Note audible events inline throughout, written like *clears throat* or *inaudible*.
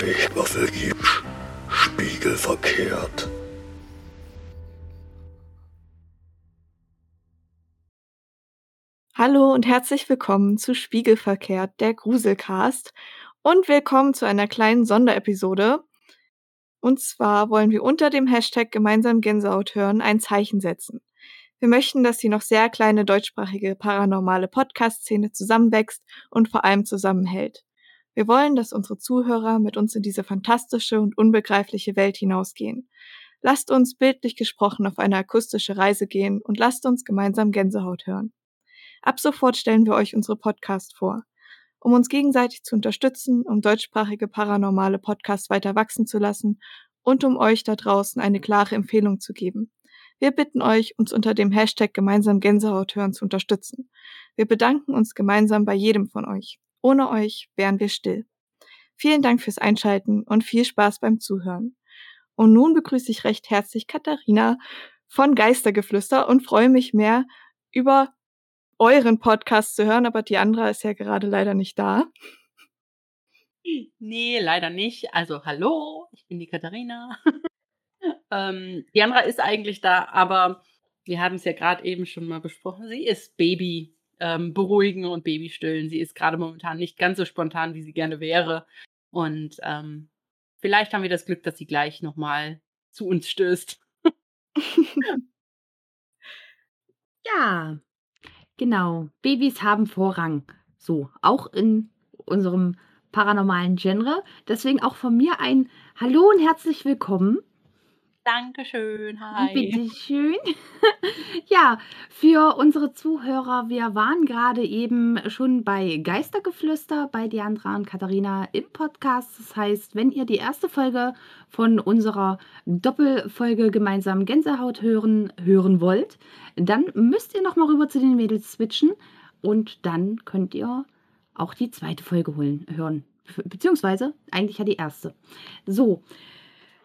Eichwaffelgibsch, spiegelverkehrt. Hallo und herzlich willkommen zu Spiegelverkehrt, der Gruselcast. Und willkommen zu einer kleinen Sonderepisode. Und zwar wollen wir unter dem Hashtag gemeinsam Gänsehaut hören ein Zeichen setzen. Wir möchten, dass die noch sehr kleine deutschsprachige paranormale Podcast-Szene zusammenwächst und vor allem zusammenhält. Wir wollen, dass unsere Zuhörer mit uns in diese fantastische und unbegreifliche Welt hinausgehen. Lasst uns bildlich gesprochen auf eine akustische Reise gehen und lasst uns gemeinsam Gänsehaut hören. Ab sofort stellen wir euch unsere Podcast vor. Um uns gegenseitig zu unterstützen, um deutschsprachige paranormale Podcasts weiter wachsen zu lassen und um euch da draußen eine klare Empfehlung zu geben. Wir bitten euch, uns unter dem Hashtag gemeinsam Gänsehaut hören zu unterstützen. Wir bedanken uns gemeinsam bei jedem von euch. Ohne euch wären wir still. Vielen Dank fürs Einschalten und viel Spaß beim Zuhören. Und nun begrüße ich recht herzlich Katharina von Geistergeflüster und freue mich mehr über euren Podcast zu hören, aber die andere ist ja gerade leider nicht da. Nee, leider nicht. Also hallo, ich bin die Katharina. *laughs* ähm, die andere ist eigentlich da, aber wir haben es ja gerade eben schon mal besprochen. Sie ist Baby ähm, beruhigen und Baby stillen. Sie ist gerade momentan nicht ganz so spontan, wie sie gerne wäre. Und ähm, vielleicht haben wir das Glück, dass sie gleich nochmal zu uns stößt. *laughs* ja, genau. Babys haben Vorrang. So, auch in unserem paranormalen Genre. Deswegen auch von mir ein Hallo und herzlich willkommen Dankeschön. Hi. Bitteschön. *laughs* Ja, für unsere Zuhörer, wir waren gerade eben schon bei Geistergeflüster bei Diandra und Katharina im Podcast. Das heißt, wenn ihr die erste Folge von unserer Doppelfolge gemeinsam Gänsehaut hören hören wollt, dann müsst ihr noch mal rüber zu den Mädels switchen und dann könnt ihr auch die zweite Folge holen hören. Beziehungsweise eigentlich ja die erste. So,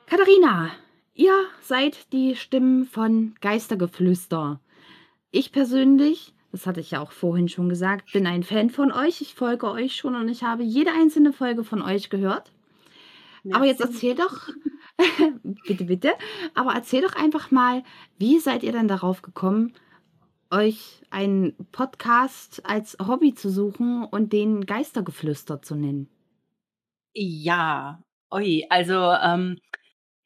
Katharina, Ihr seid die Stimmen von Geistergeflüster. Ich persönlich, das hatte ich ja auch vorhin schon gesagt, bin ein Fan von euch. Ich folge euch schon und ich habe jede einzelne Folge von euch gehört. Merci. Aber jetzt erzähl doch, *laughs* bitte, bitte, aber erzähl doch einfach mal, wie seid ihr denn darauf gekommen, euch einen Podcast als Hobby zu suchen und den Geistergeflüster zu nennen? Ja, oi, also ähm,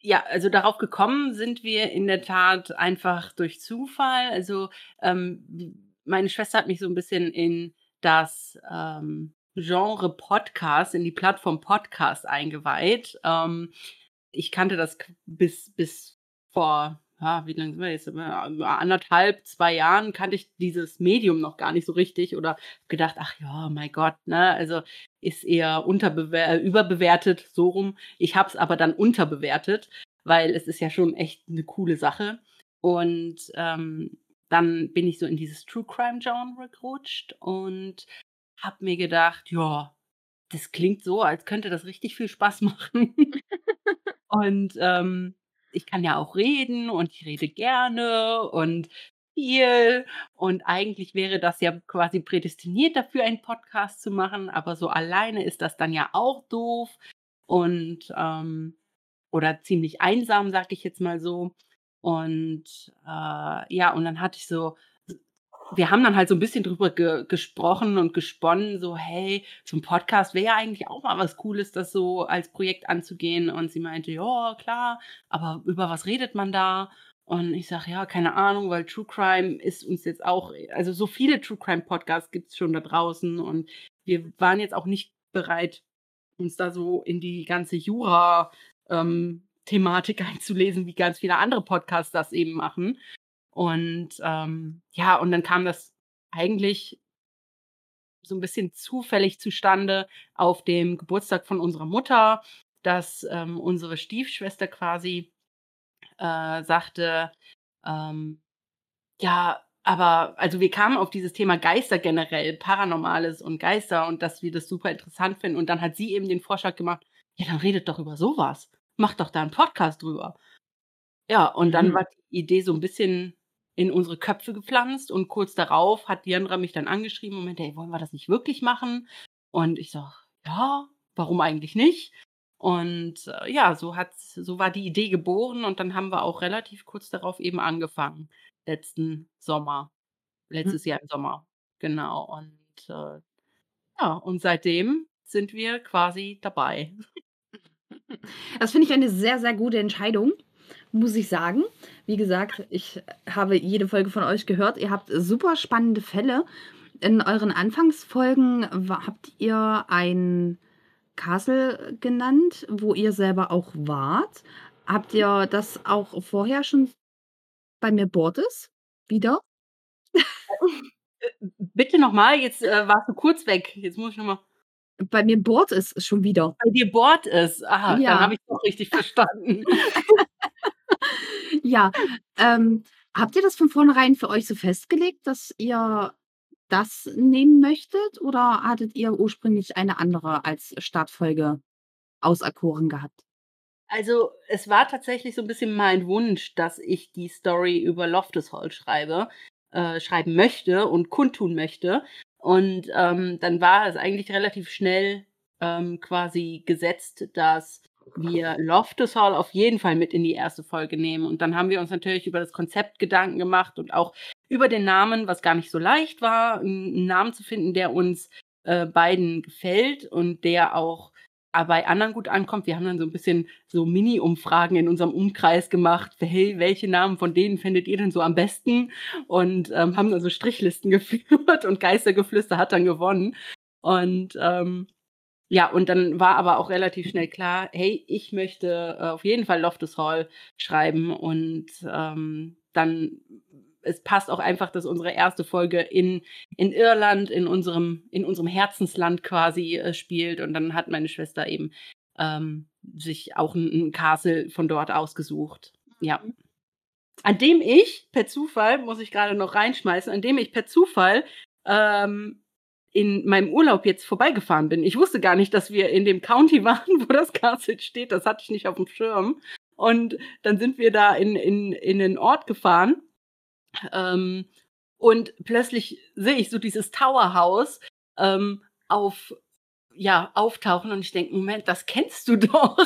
ja, also darauf gekommen sind wir in der Tat einfach durch Zufall. Also ähm, meine Schwester hat mich so ein bisschen in das ähm, Genre Podcast, in die Plattform Podcast eingeweiht. Ähm, ich kannte das bis, bis vor ja, wie lange sind wir jetzt? Anderthalb, zwei Jahren kannte ich dieses Medium noch gar nicht so richtig oder gedacht, ach ja, mein Gott, ne? Also ist eher unterbewer überbewertet, so rum. Ich habe es aber dann unterbewertet, weil es ist ja schon echt eine coole Sache. Und ähm, dann bin ich so in dieses True Crime Genre gerutscht und habe mir gedacht, ja, das klingt so, als könnte das richtig viel Spaß *laughs* machen. *laughs* und ähm, ich kann ja auch reden und ich rede gerne und viel. Und eigentlich wäre das ja quasi prädestiniert dafür, einen Podcast zu machen, aber so alleine ist das dann ja auch doof und ähm, oder ziemlich einsam, sag ich jetzt mal so. Und äh, ja, und dann hatte ich so wir haben dann halt so ein bisschen drüber ge gesprochen und gesponnen, so, hey, ein Podcast wäre ja eigentlich auch mal was Cooles, das so als Projekt anzugehen. Und sie meinte, ja, klar, aber über was redet man da? Und ich sage, ja, keine Ahnung, weil True Crime ist uns jetzt auch, also so viele True Crime Podcasts gibt es schon da draußen und wir waren jetzt auch nicht bereit, uns da so in die ganze Jura ähm, Thematik *laughs* einzulesen, wie ganz viele andere Podcasts das eben machen. Und ähm, ja, und dann kam das eigentlich so ein bisschen zufällig zustande auf dem Geburtstag von unserer Mutter, dass ähm, unsere Stiefschwester quasi äh, sagte, ähm, ja, aber also wir kamen auf dieses Thema Geister generell, Paranormales und Geister und dass wir das super interessant finden. Und dann hat sie eben den Vorschlag gemacht, ja, dann redet doch über sowas. mach doch da einen Podcast drüber. Ja, und dann Mhm. war die Idee so ein bisschen in unsere Köpfe gepflanzt und kurz darauf hat Diandra mich dann angeschrieben und meinte: „Ey, wollen wir das nicht wirklich machen?“ Und ich sage: „Ja, warum eigentlich nicht?“ Und, äh, ja, so hat's so war die Idee geboren und dann haben wir auch relativ kurz darauf eben angefangen, letzten Sommer letztes Jahr im Sommer. Genau und, äh, ja, und seitdem sind wir quasi dabei. *laughs* Das finde ich eine sehr, sehr gute Entscheidung, muss ich sagen. Wie gesagt, ich habe jede Folge von euch gehört. Ihr habt super spannende Fälle. In euren Anfangsfolgen habt ihr ein Castle genannt, wo ihr selber auch wart. Habt ihr das auch vorher schon bei mir Bordes wieder? Äh, bitte noch mal, jetzt, äh, warst du kurz weg. Jetzt muss ich noch mal Bei mir bohrt es schon wieder. Bei dir bohrt es. Ah, dann Ja. habe ich's doch richtig verstanden. *laughs* Ja, ähm, habt ihr das von vornherein für euch so festgelegt, dass ihr das nehmen möchtet oder hattet ihr ursprünglich eine andere als Startfolge auserkoren gehabt? Also, es war tatsächlich so 'n bisschen mein Wunsch, dass ich die Story über Loftus Hall schreibe äh, schreiben möchte und kundtun möchte. Und, ähm, dann war es eigentlich relativ schnell, ähm, quasi gesetzt, dass wir Loftus Hall auf jeden Fall mit in die erste Folge nehmen. Und dann haben wir uns natürlich über das Konzept Gedanken gemacht und auch über den Namen, was gar nicht so leicht war, 'n 'n Namen zu finden, der uns, äh, beiden gefällt und der auch, ah, bei anderen gut ankommt. Wir haben dann so 'n bisschen so Mini-Umfragen in unserem Umkreis gemacht: „Hey, welche Namen von denen findet ihr denn so am besten?“ Und, ähm, haben dann so Strichlisten *laughs* geführt und Geistergeflüster hat dann gewonnen. Und, ähm, ja, und dann war aber auch relativ schnell klar: „Hey, ich möchte, äh, auf jeden Fall Loftus Hall schreiben.“ Und, ähm, dann es passt auch einfach, dass unsere erste Folge in in Irland, in unserem in unserem Herzensland quasi, äh, spielt. Und dann hat meine Schwester eben, ähm, sich auch 'n 'n Castle von dort ausgesucht. Ja. Mhm. An dem ich per Zufall muss ich grade noch reinschmeißen an dem ich per Zufall, ähm, in meinem Urlaub jetzt vorbeigefahren bin. Ich wusste gar nicht, dass wir in dem County *laughs* waren, wo das Castle steht. Das hatte ich nicht aufm Schirm. Und dann sind wir da in in in 'nen Ort gefahren, ähm, und plötzlich sehe ich so dieses Tower-Haus, ähm, auf ja, auftauchen und ich denke: „Moment, das kennst du *laughs* doch.“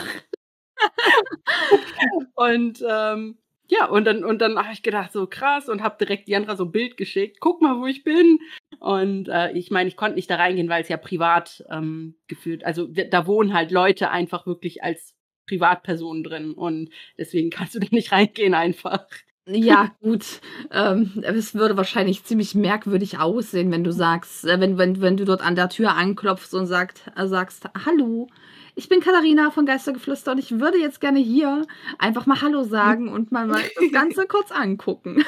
Und, ähm, ja, und dann und dann habe ich gedacht: „So krass“ und habe direkt Diandra so 'n Bild geschickt: „Guck mal, wo ich bin.“ Und, äh, ich meine, ich konnte nicht da reingehen, weil's ja privat, ähm, geführt also, da wohnen halt Leute einfach wirklich als Privatpersonen drin und deswegen *laughs* kannst du da nicht reingehen einfach. Ja, gut. Ähm, es würde wahrscheinlich ziemlich merkwürdig aussehen, wenn du sagst äh, wenn wenn wenn du dort an der Tür anklopfst und sagt äh, sagst: „Hallo, ich bin Katharina von Geistergeflüster und ich würde jetzt gerne hier einfach mal hallo sagen *laughs* und mal mal das Ganze kurz angucken.“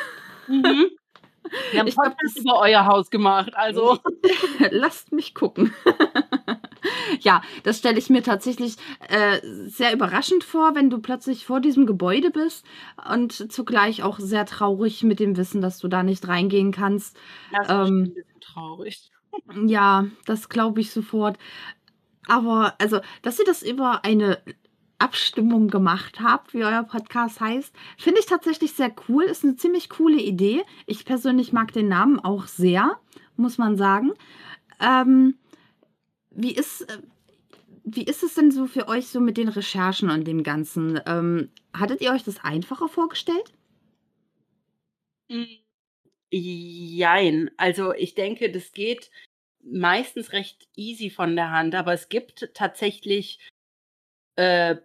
Mhm. Wir haben Ich Podcast das über euer Haus gemacht, also *laughs* Lasst mich gucken. *laughs* Ja, das stelle ich mir tatsächlich, äh, sehr überraschend vor, wenn du plötzlich vor diesem Gebäude bist und zugleich auch sehr traurig mit dem Wissen, dass du da nicht reingehen kannst. Das 'n Ähm bisschen traurig. Ja, das glaube ich sofort. Aber also, dass ihr das über eine Abstimmung gemacht habt, wie euer Podcast heißt, finde ich tatsächlich sehr cool. Ist 'ne ziemlich coole Idee. Ich persönlich mag den Namen auch sehr, muss man sagen. Ähm, wie ist äh, wie ist es denn so für euch so mit den Recherchen und dem Ganzen? Ähm, hattet ihr euch das einfacher vorgestellt? Jein. Also, ich denke, das geht meistens recht easy von der Hand, aber es gibt tatsächlich äh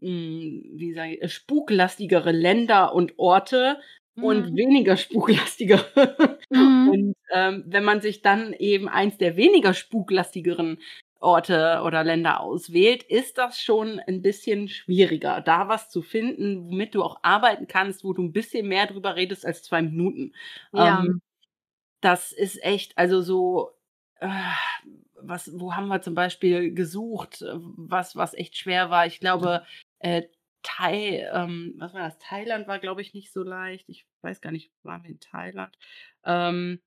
hm, wie sage ich, spuklastigere Länder und Orte und Mhm. weniger *laughs* spuklastigere. Mhm. Und, ähm, wenn man sich dann eben eins der weniger spuklastigeren Orte oder Länder auswählt, ist das schon 'n bisschen schwieriger, da was zu finden, womit du auch arbeiten kannst, wo du 'n bisschen mehr drüber redest als 2 Minuten. Ja. Ähm, das ist echt also, so äh, was wo haben wir zum Beispiel gesucht, äh, was was echt schwer war? Ich glaube, äh, Thai ähm, was war das? Thailand war, glaube ich, nicht so leicht. Ich weiß gar nicht, waren wir in Thailand? Ähm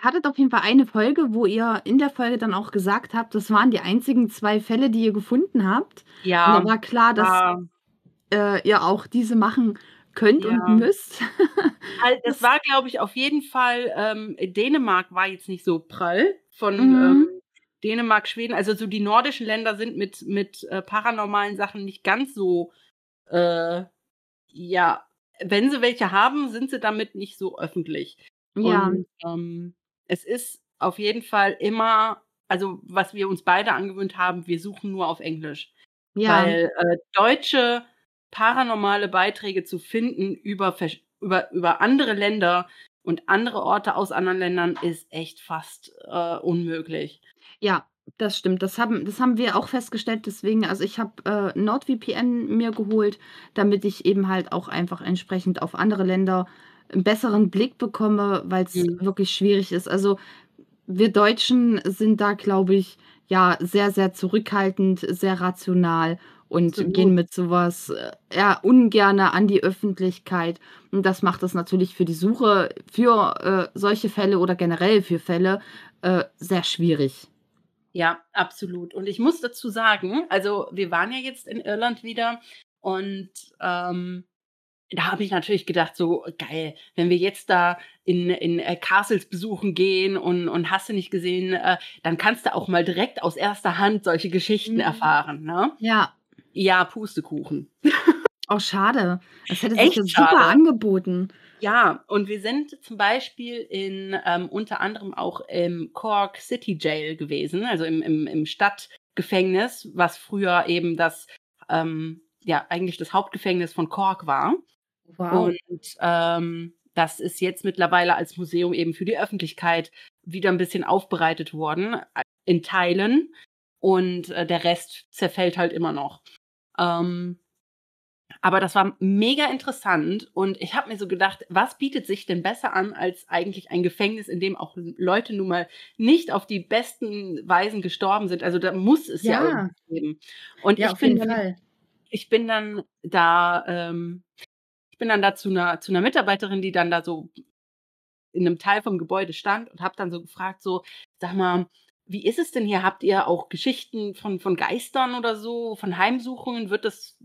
hattet auf jeden Fall eine Folge, wo ihr in der Folge dann auch gesagt habt, das waren die einzigen zwei Fälle, die ihr gefunden habt. Und Ja, da war klar, dass war äh, ihr auch diese machen könnt und Ja. müsst. *laughs* Al das Das war, glaube ich, auf jeden Fall ähm, Dänemark war jetzt nicht so prall von, Mhm. ähm, Dänemark, Schweden. Also, so die nordischen Länder sind mit mit, äh, paranormalen Sachen nicht ganz so, äh ja, wenn sie welche haben, sind sie damit nicht so öffentlich. Ja. Und, ähm, es ist auf jeden Fall immer also, was wir uns beide angewöhnt haben, wir suchen nur auf Englisch. Ja. Weil, äh, deutsche paranormale Beiträge zu finden über über über andere Länder und andere Orte aus anderen Ländern ist echt fast, äh, unmöglich. Ja, das stimmt. Das haben das haben wir auch festgestellt. Deswegen also, ich habe, äh, NordVPN mir geholt, damit ich eben halt auch einfach entsprechend auf andere Länder 'n besseren Blick bekomme, weil's Mhm. wirklich schwierig ist. Also, wir Deutschen sind da, glaube ich, ja, sehr, sehr zurückhaltend, sehr rational und Absolut. gehen mit so was, äh, ja, ungerne an die Öffentlichkeit. Und das macht es natürlich für die Suche für, äh, solche Fälle oder generell für Fälle, äh, sehr schwierig. Ja, absolut. Und ich muss dazu sagen, also, wir waren ja jetzt in Irland wieder und, ähm, da habe ich natürlich gedacht so: „Geil, wenn wir jetzt da in in, äh, Castles besuchen gehen und und hast du nicht gesehen, äh, dann kannst du auch mal direkt aus erster Hand solche Geschichten Mhm. erfahren“, ne? Ja. Ja, Pustekuchen. Oh, schade. Das hätte sich Echt ja super schade. angeboten. Ja, und wir sind zum Beispiel in, ähm, unter anderem auch im Cork City Jail gewesen, also im im im Stadtgefängnis, was früher eben das, ähm ja, eigentlich das Hauptgefängnis von Cork war. Wow. Und, ähm, das ist jetzt mittlerweile als Museum eben für die Öffentlichkeit wieder 'n bisschen aufbereitet worden, a in Teilen und, äh, der Rest zerfällt halt immer noch. Ähm, aber das war mega interessant und ich habe mir so gedacht: „Was bietet sich denn besser an als eigentlich ein Gefängnis, in dem auch Leute nun mal nicht auf die besten Weisen gestorben sind?“ Also, da muss es ja Ja. geben. Und Ja, ich bin dann ich bin dann da ähm, ich bin dann da zu 'ner zu 'ner Mitarbeiterin, die dann da so in 'nem Teil vom Gebäude stand und habe dann so gefragt so: „Sag mal, wie ist es denn hier? Habt ihr auch Geschichten von von Geistern oder so, von Heimsuchungen? Wird das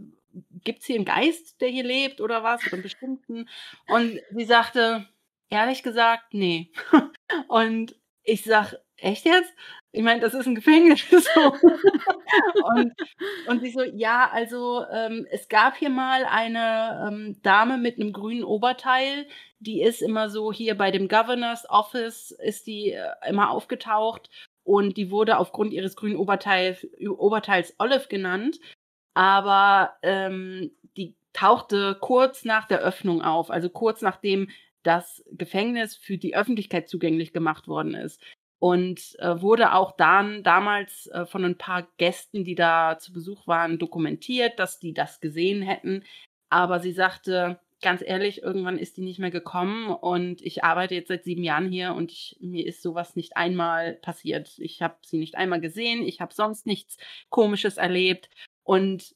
gibt's hier 'n Geist, der hier lebt oder was oder 'n bestimmten?“ Und sie sagte: „Ehrlich gesagt, ne.“ *laughs* Und ich sage: „Echt jetzt?“ Ich meine, das ist 'n Gefängnis *laughs* so. Und und sie so: „Ja, also, ähm, es gab hier mal eine, ähm, Dame mit 'nem grünen Oberteil, die ist immer so hier bei dem Governor's Office ist die, äh, immer aufgetaucht und die wurde aufgrund ihres grünen Oberteil Oberteils Olive genannt, aber, ähm, die tauchte kurz nach der Öffnung auf, also, kurz nachdem das Gefängnis für die Öffentlichkeit zugänglich gemacht worden ist und, äh, wurde auch dann damals, äh, von 'n paar Gästen, die da zu Besuch waren, dokumentiert, dass die das gesehen hätten. Aber sie sagte: „Ganz ehrlich, irgendwann ist die nicht mehr gekommen und ich arbeite jetzt seit 7 Jahren hier und ich mir ist so was nicht einmal passiert. Ich habe sie nicht einmal gesehen, ich habe sonst nichts Komisches erlebt.“ Und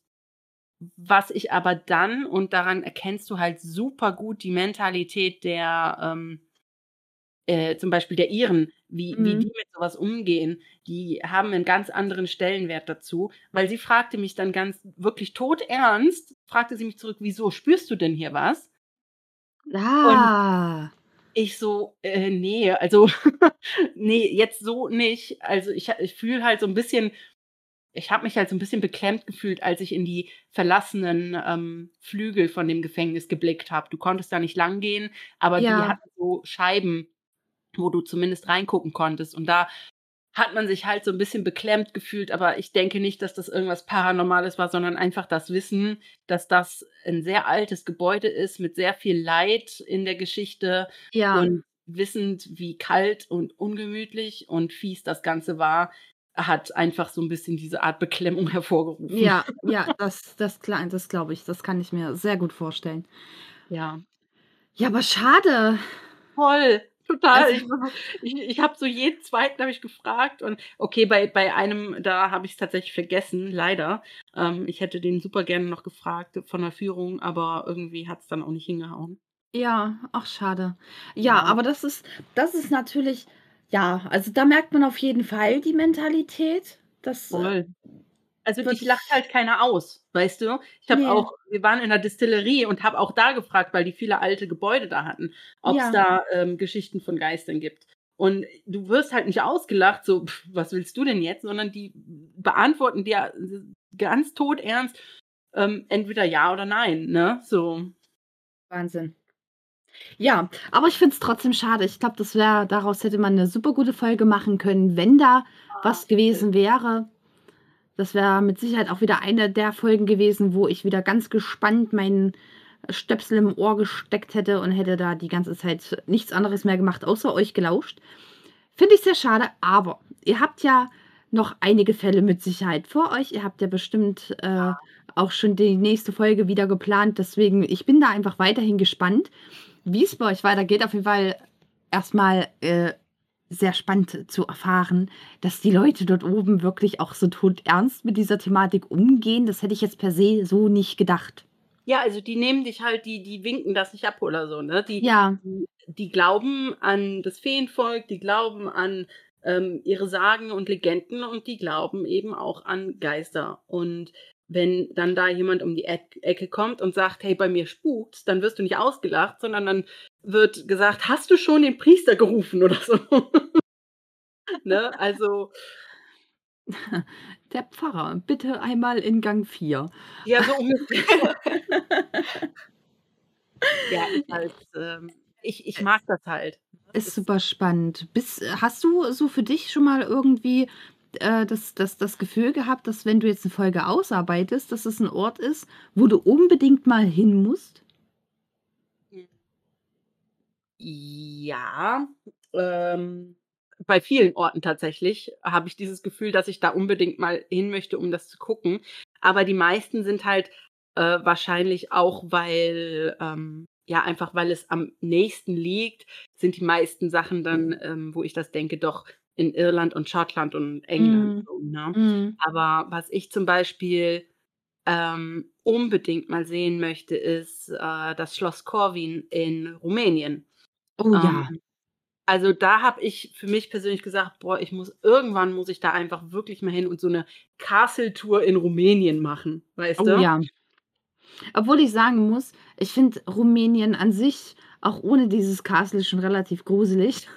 was ich aber dann und daran erkennst du halt super gut die Mentalität der, ähm äh, zum Beispiel der Iren, wie wie die Mhm. mit so was umgehen. Die haben 'nen ganz anderen Stellenwert dazu, weil sie fragte mich dann ganz wirklich todernst fragte sie mich zurück: „Wieso, spürst du denn hier was?“ Und Ah. ich so: „Äh, ne, also, *laughs* ne, jetzt so nicht.“ Also, ich ich fühle halt so 'n bisschen ich habe mich halt so 'n bisschen beklemmt gefühlt, als ich in die verlassenen, ähm, Flügel von dem Gefängnis geblickt habe. Du konntest da nicht langgehen, aber die Ja. hatten so Scheiben, wo du zumindest reingucken konntest. Und da hat man sich halt so 'n bisschen beklemmt gefühlt, aber ich denke nicht, dass das irgendwas Paranormales war, sondern einfach das Wissen, dass das 'n sehr altes Gebäude ist mit sehr viel Leid in der Geschichte Ja. und wissend, wie kalt und ungemütlich und fies das Ganze war, hat einfach so 'n bisschen diese Art Beklemmung *laughs* hervorgerufen. Ja, ja, das das das glaube ich. Das kann ich mir sehr gut vorstellen. Ja. Ja, aber schade. Voll, total. Also Ich ich ich habe so jeden Zweiten habe ich gefragt und okay, bei bei einem, da habe ich's tatsächlich vergessen, leider. Ähm, ich hätte den super gerne noch gefragt von der Führung, aber irgendwie hat's dann auch nicht hingehauen. Ja, ach schade. Ja, Ja. aber das ist das ist natürlich Ja, also da merkt man auf jeden Fall die Mentalität. Das, äh, Voll. Also dich lacht halt keiner aus, weißt du? Ich habe Ne. auch wir waren in der Distillerie und habe auch da gefragt, weil die viele alte Gebäude da hatten, ob's Ja. da, ähm, Geschichten von Geistern gibt. Und du wirst halt nicht ausgelacht, so: „Pf, was willst du denn jetzt?“ Sondern die beantworten dir s ganz todernst, ähm, entweder ja oder nein, ne? So. Wahnsinn. Ja, aber ich finde es trotzdem schade. Ich glaube, das wäre daraus hätte man 'ne super gute Folge machen können, wenn da was gewesen wäre. Das wäre mit Sicherheit auch wieder eine der Folgen gewesen, wo ich wieder ganz gespannt meinen Stöpsel im Ohr gesteckt hätte und hätte da die ganze Zeit nichts anderes mehr gemacht, außer euch gelauscht. Finde ich sehr schade, aber ihr habt ja noch einige Fälle mit Sicherheit vor euch. Ihr habt ja bestimmt, äh, auch schon die nächste Folge wieder geplant. Deswegen, ich bin da einfach weiterhin gespannt, wie es bei euch weitergeht. Auf jeden Fall erst mal, äh, sehr spannend zu erfahren, dass die Leute dort oben wirklich auch so todernst mit dieser Thematik umgehen. Das hätte ich jetzt per se so nicht gedacht. Ja, also die nehmen dich halt die die winken das nicht ab oder so, ne? Die Ja. die die glauben an das Feenvolk, die glauben an, ähm, ihre Sagen und Legenden und die glauben eben auch an Geister. Und wenn dann da jemand um die Eck Ecke kommt und sagt: „Hey, bei mir spukt's“, dann wirst du nicht ausgelacht, sondern dann wird gesagt: „Hast du schon den Priester gerufen?“ oder so. *laughs* Ne? Also *laughs* Der Pfarrer, bitte einmal in Gang 4. Ja, so ungefähr. *laughs* Ja, ist halt, ähm ich ich mag das halt. Ist Das super spannend. Bist hast du so für dich schon mal irgendwie, äh, das das das Gefühl gehabt, dass wenn du jetzt 'ne Folge ausarbeitest, dass es 'n Ort ist, wo du unbedingt mal hin musst? Ja, ähm, bei vielen Orten tatsächlich habe ich dieses Gefühl, dass ich da unbedingt mal hin möchte, um das zu gucken. Aber die meisten sind halt, äh, wahrscheinlich auch, weil, ähm ja, einfach weil es am nächsten liegt, sind die meisten Sachen dann, ähm, wo ich das denke, doch in Irland und Schottland und England Mhm. so, ne? Mhm. Aber was ich zum Beispiel, ähm, unbedingt mal sehen möchte, ist, äh, das Schloss Corvin in Rumänien. Oh Ähm, ja. also da habe ich für mich persönlich gesagt: „Boah, ich muss irgendwann muss ich da einfach wirklich mal hin und so 'ne Castle-Tour in Rumänien machen“, weißt Oh du? ja. Obwohl ich sagen muss, ich finde Rumänien an sich, auch ohne dieses Castle, schon relativ gruselig.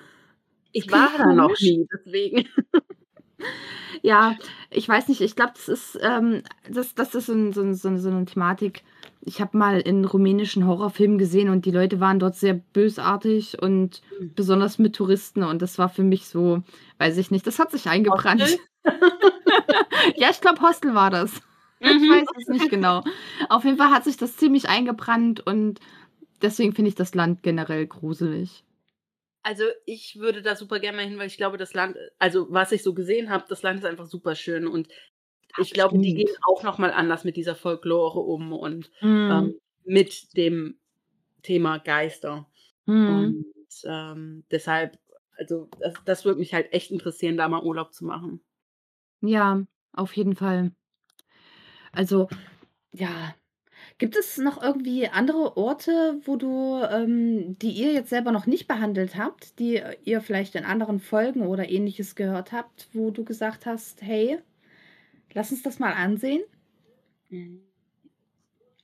Ich war da noch nie, deswegen. *laughs* Ja, ich weiß nicht, ich glaube, das ist, ähm das das ist so 'n so so 'ne so 'ne Thematik. Ich habe mal 'n rumänischen Horrorfilm gesehen und die Leute waren dort sehr bösartig und Mhm. besonders mit Touristen und das war für mich so, weiß ich nicht, das hat sich eingebrannt. *laughs* Ja, ich glaube, Hostel war das. Ich Mhm. weiß es nicht genau. Auf jeden Fall hat sich das ziemlich eingebrannt und deswegen finde ich das Land generell gruselig. Also, ich würde da super gerne mal hin, weil ich glaube, das Land also, was ich so gesehen habe, das Land ist einfach super schön und ich glaube, die gehen Absolut. auch noch mal anders mit dieser Folklore um und, Mhm. ähm, mit dem Thema Geister. Mhm. Und, ähm, deshalb also, das das würde mich halt echt interessieren, da mal Urlaub zu machen. Ja, auf jeden Fall. Also, ja. Gibt es noch irgendwie andere Orte, wo du ähm, die ihr jetzt selber noch nicht behandelt habt, die ihr vielleicht in anderen Folgen oder Ähnliches gehört habt, wo du gesagt hast: „Hey, lass uns das mal ansehen?“ Mhm.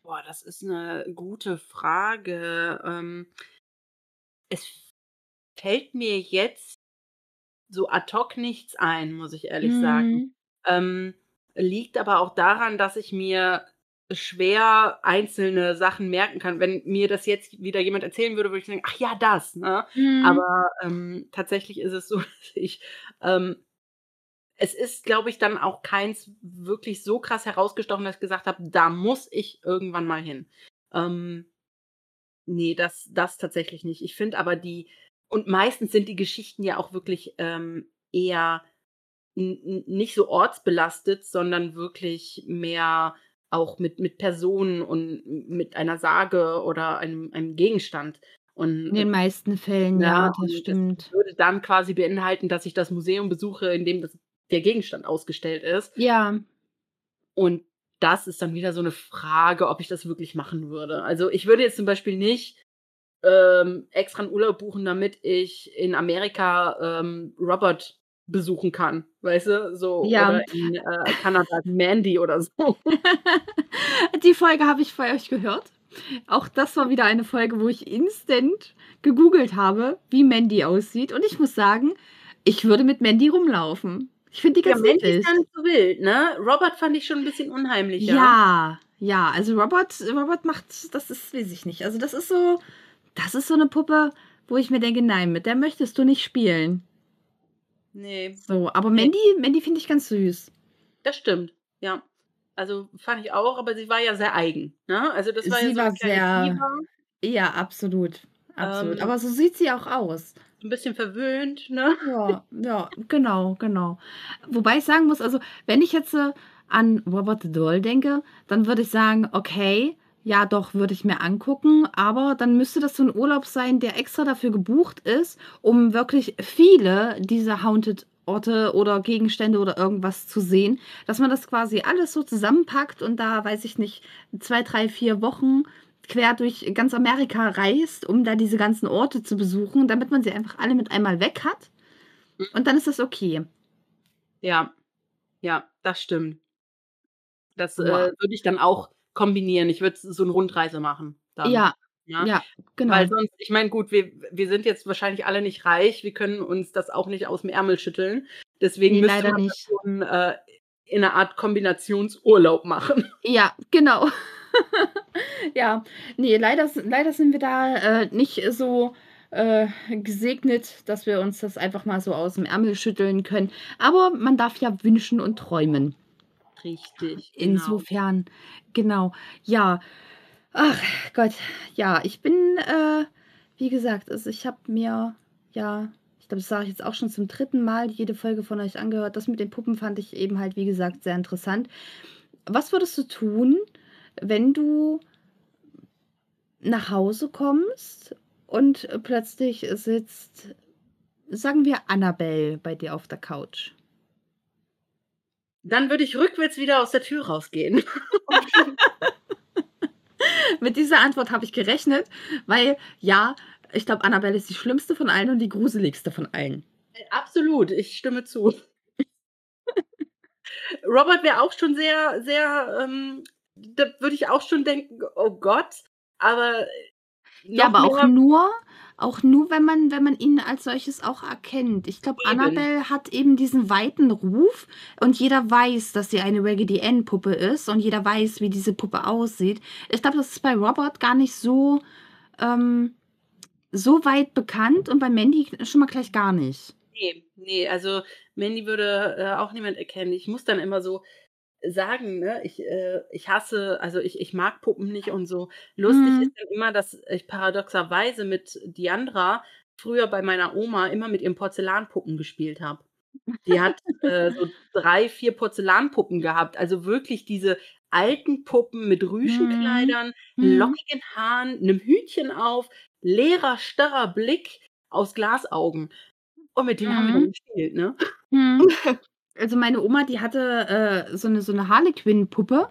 Boah, das ist 'ne gute Frage. Ähm es fällt mir jetzt so ad hoc nichts ein, muss ich ehrlich sagen. Mhm. Ähm, liegt aber auch daran, dass ich mir schwer einzelne Sachen merken kann. Wenn mir das jetzt wieder jemand erzählen würde, würde ich sagen: „Ach ja, das“, ne? Mhm. Aber, ähm, tatsächlich ist es so, *laughs* dass ich, ähm es ist, glaube ich, dann auch keins wirklich so krass herausgestochen, dass ich gesagt habe: „Da muss ich irgendwann mal hin.“ Ähm, ne, das das tatsächlich nicht. Ich finde aber die und meistens sind die Geschichten ja auch wirklich, ähm, eher nicht so ortsbelastet, sondern wirklich mehr auch mit mit Personen und mit einer Sage oder einem einem Gegenstand. Und, In äh den meisten Fällen, ja, ja, das und das stimmt. würde dann quasi beinhalten, dass ich das Museum besuche, in dem das der Gegenstand ausgestellt ist. Ja. Und das ist dann wieder so 'ne Frage, ob ich das wirklich machen würde. Also, ich würde jetzt zum Beispiel nicht ähm, extra 'n Urlaub buchen, damit ich in Amerika, ähm, Robert besuchen kann, weißt du? So Ja. oder in, äh, Kanada Mandy oder so. *laughs* Die Folge habe ich bei euch gehört. Auch das war wieder eine Folge, wo ich instant gegoogelt habe, wie Mandy aussieht. Und ich muss sagen, ich würde mit Mandy rumlaufen. Ich finde die Ja, ganz Mandy niedlich. ist gar nicht so wild, ne? Robert fand ich schon 'n bisschen unheimlicher. Ja, ja, also Robert Robert macht das ist weiß ich nicht. Also, das ist so das ist so 'ne Puppe, wo ich mir denke: „Nein, mit der möchtest du nicht spielen.“ Ne. So, aber. Mandy Mandy finde ich ganz süß. Das stimmt, ja. Also, fand ich auch, aber sie war ja sehr eigen, ne? Also, das war ja Sie so war sehr Diva. ja, absolut, absolut. Ähm Aber so sieht sie auch aus. 'N bisschen verwöhnt, ne? Ja, ja, genau, genau. Wobei ich sagen muss, also, wenn ich jetzt, äh, an Robert the Doll denke, dann würde ich sagen: „Okay, ja doch, würde ich mir angucken“, aber dann müsste das so 'n Urlaub sein, der extra dafür gebucht ist, um wirklich viele dieser Haunted Orte oder Gegenstände oder irgendwas zu sehen, dass man das quasi alles so zusammenpackt und da, weiß ich nicht, 2, 3, 4 Wochen quer durch ganz Amerika reist, um da diese ganzen Orte zu besuchen, damit man sie einfach alle mit einmal weg hat. Mhm. Und dann ist das okay. Ja. Ja, das stimmt. Das, äh, Ja. würde ich dann auch kombinieren. Ich würde so 'ne Rundreise machen dann, Ja, ne? ja, genau. Weil sonst ich meine, gut, wir wir sind jetzt wahrscheinlich alle nicht reich. Wir können uns das auch nicht aus'm Ärmel schütteln. Deswegen Ne, müsste man das nicht. schon, äh, in 'ner Art Kombinationsurlaub machen. *laughs* Ja, genau. *laughs* Ja, ne, leider leider sind wir da, äh, nicht so, äh, gesegnet, dass wir uns das einfach mal so aus'm Ärmel schütteln können. Aber man darf ja wünschen und träumen. Richtig, genau. Insofern genau. Ja. Ach Gott, ja, ich bin, äh, wie gesagt also, ich habe mir ja, ich glaube, das sage ich jetzt auch schon zum 3. Mal, jede Folge von euch angehört. Das mit den Puppen fand ich eben halt, wie gesagt, sehr interessant. Was würdest du tun, wenn du nach Hause kommst und plötzlich sitzt, sagen wir, Annabelle bei dir auf der Couch? Dann würde ich rückwärts wieder aus der Tür rausgehen. *laughs* Mit dieser Antwort habe ich gerechnet, weil ja, ich glaube, Annabelle ist die schlimmste von allen und die gruseligste von allen. Absolut, ich stimme zu. Robert wäre auch schon sehr sehr, ähm da würde ich auch schon denken: „Oh Gott“, aber Ja, aber auch nur auch nur, wenn man wenn man ihn als solches auch erkennt. Ich glaube. Annabelle hat eben diesen weiten Ruf und jeder weiß, dass sie eine Raggedy Ann Puppe ist und jeder weiß, wie diese Puppe aussieht. Ich glaube, das ist bei Robert gar nicht so, ähm so weit bekannt und bei Mandy schon mal gleich gar nicht. Ne, ne, also, Mandy würde, äh, auch niemand erkennen. Ich muss dann immer so sagen, ne, ich, äh ich hasse also, ich ich mag Puppen nicht und so. Lustig Mhm. ist dann immer, dass ich paradoxerweise mit Diandra früher bei meiner Oma immer mit ihren Porzellanpuppen gespielt habe. Die hat, äh, so 3, 4 Porzellanpuppen gehabt, also, wirklich diese alten Puppen mit Mhm. Rüschenkleidern, Mhm. lockigen Haaren, 'nem Hütchen auf, leerer, starrer Blick aus Glasaugen. Und mit denen haben wir dann Mhm. gespielt, ne? Mhm. *laughs* Also, meine Oma, die hatte, äh, so 'ne so 'ne Harlequin-Puppe.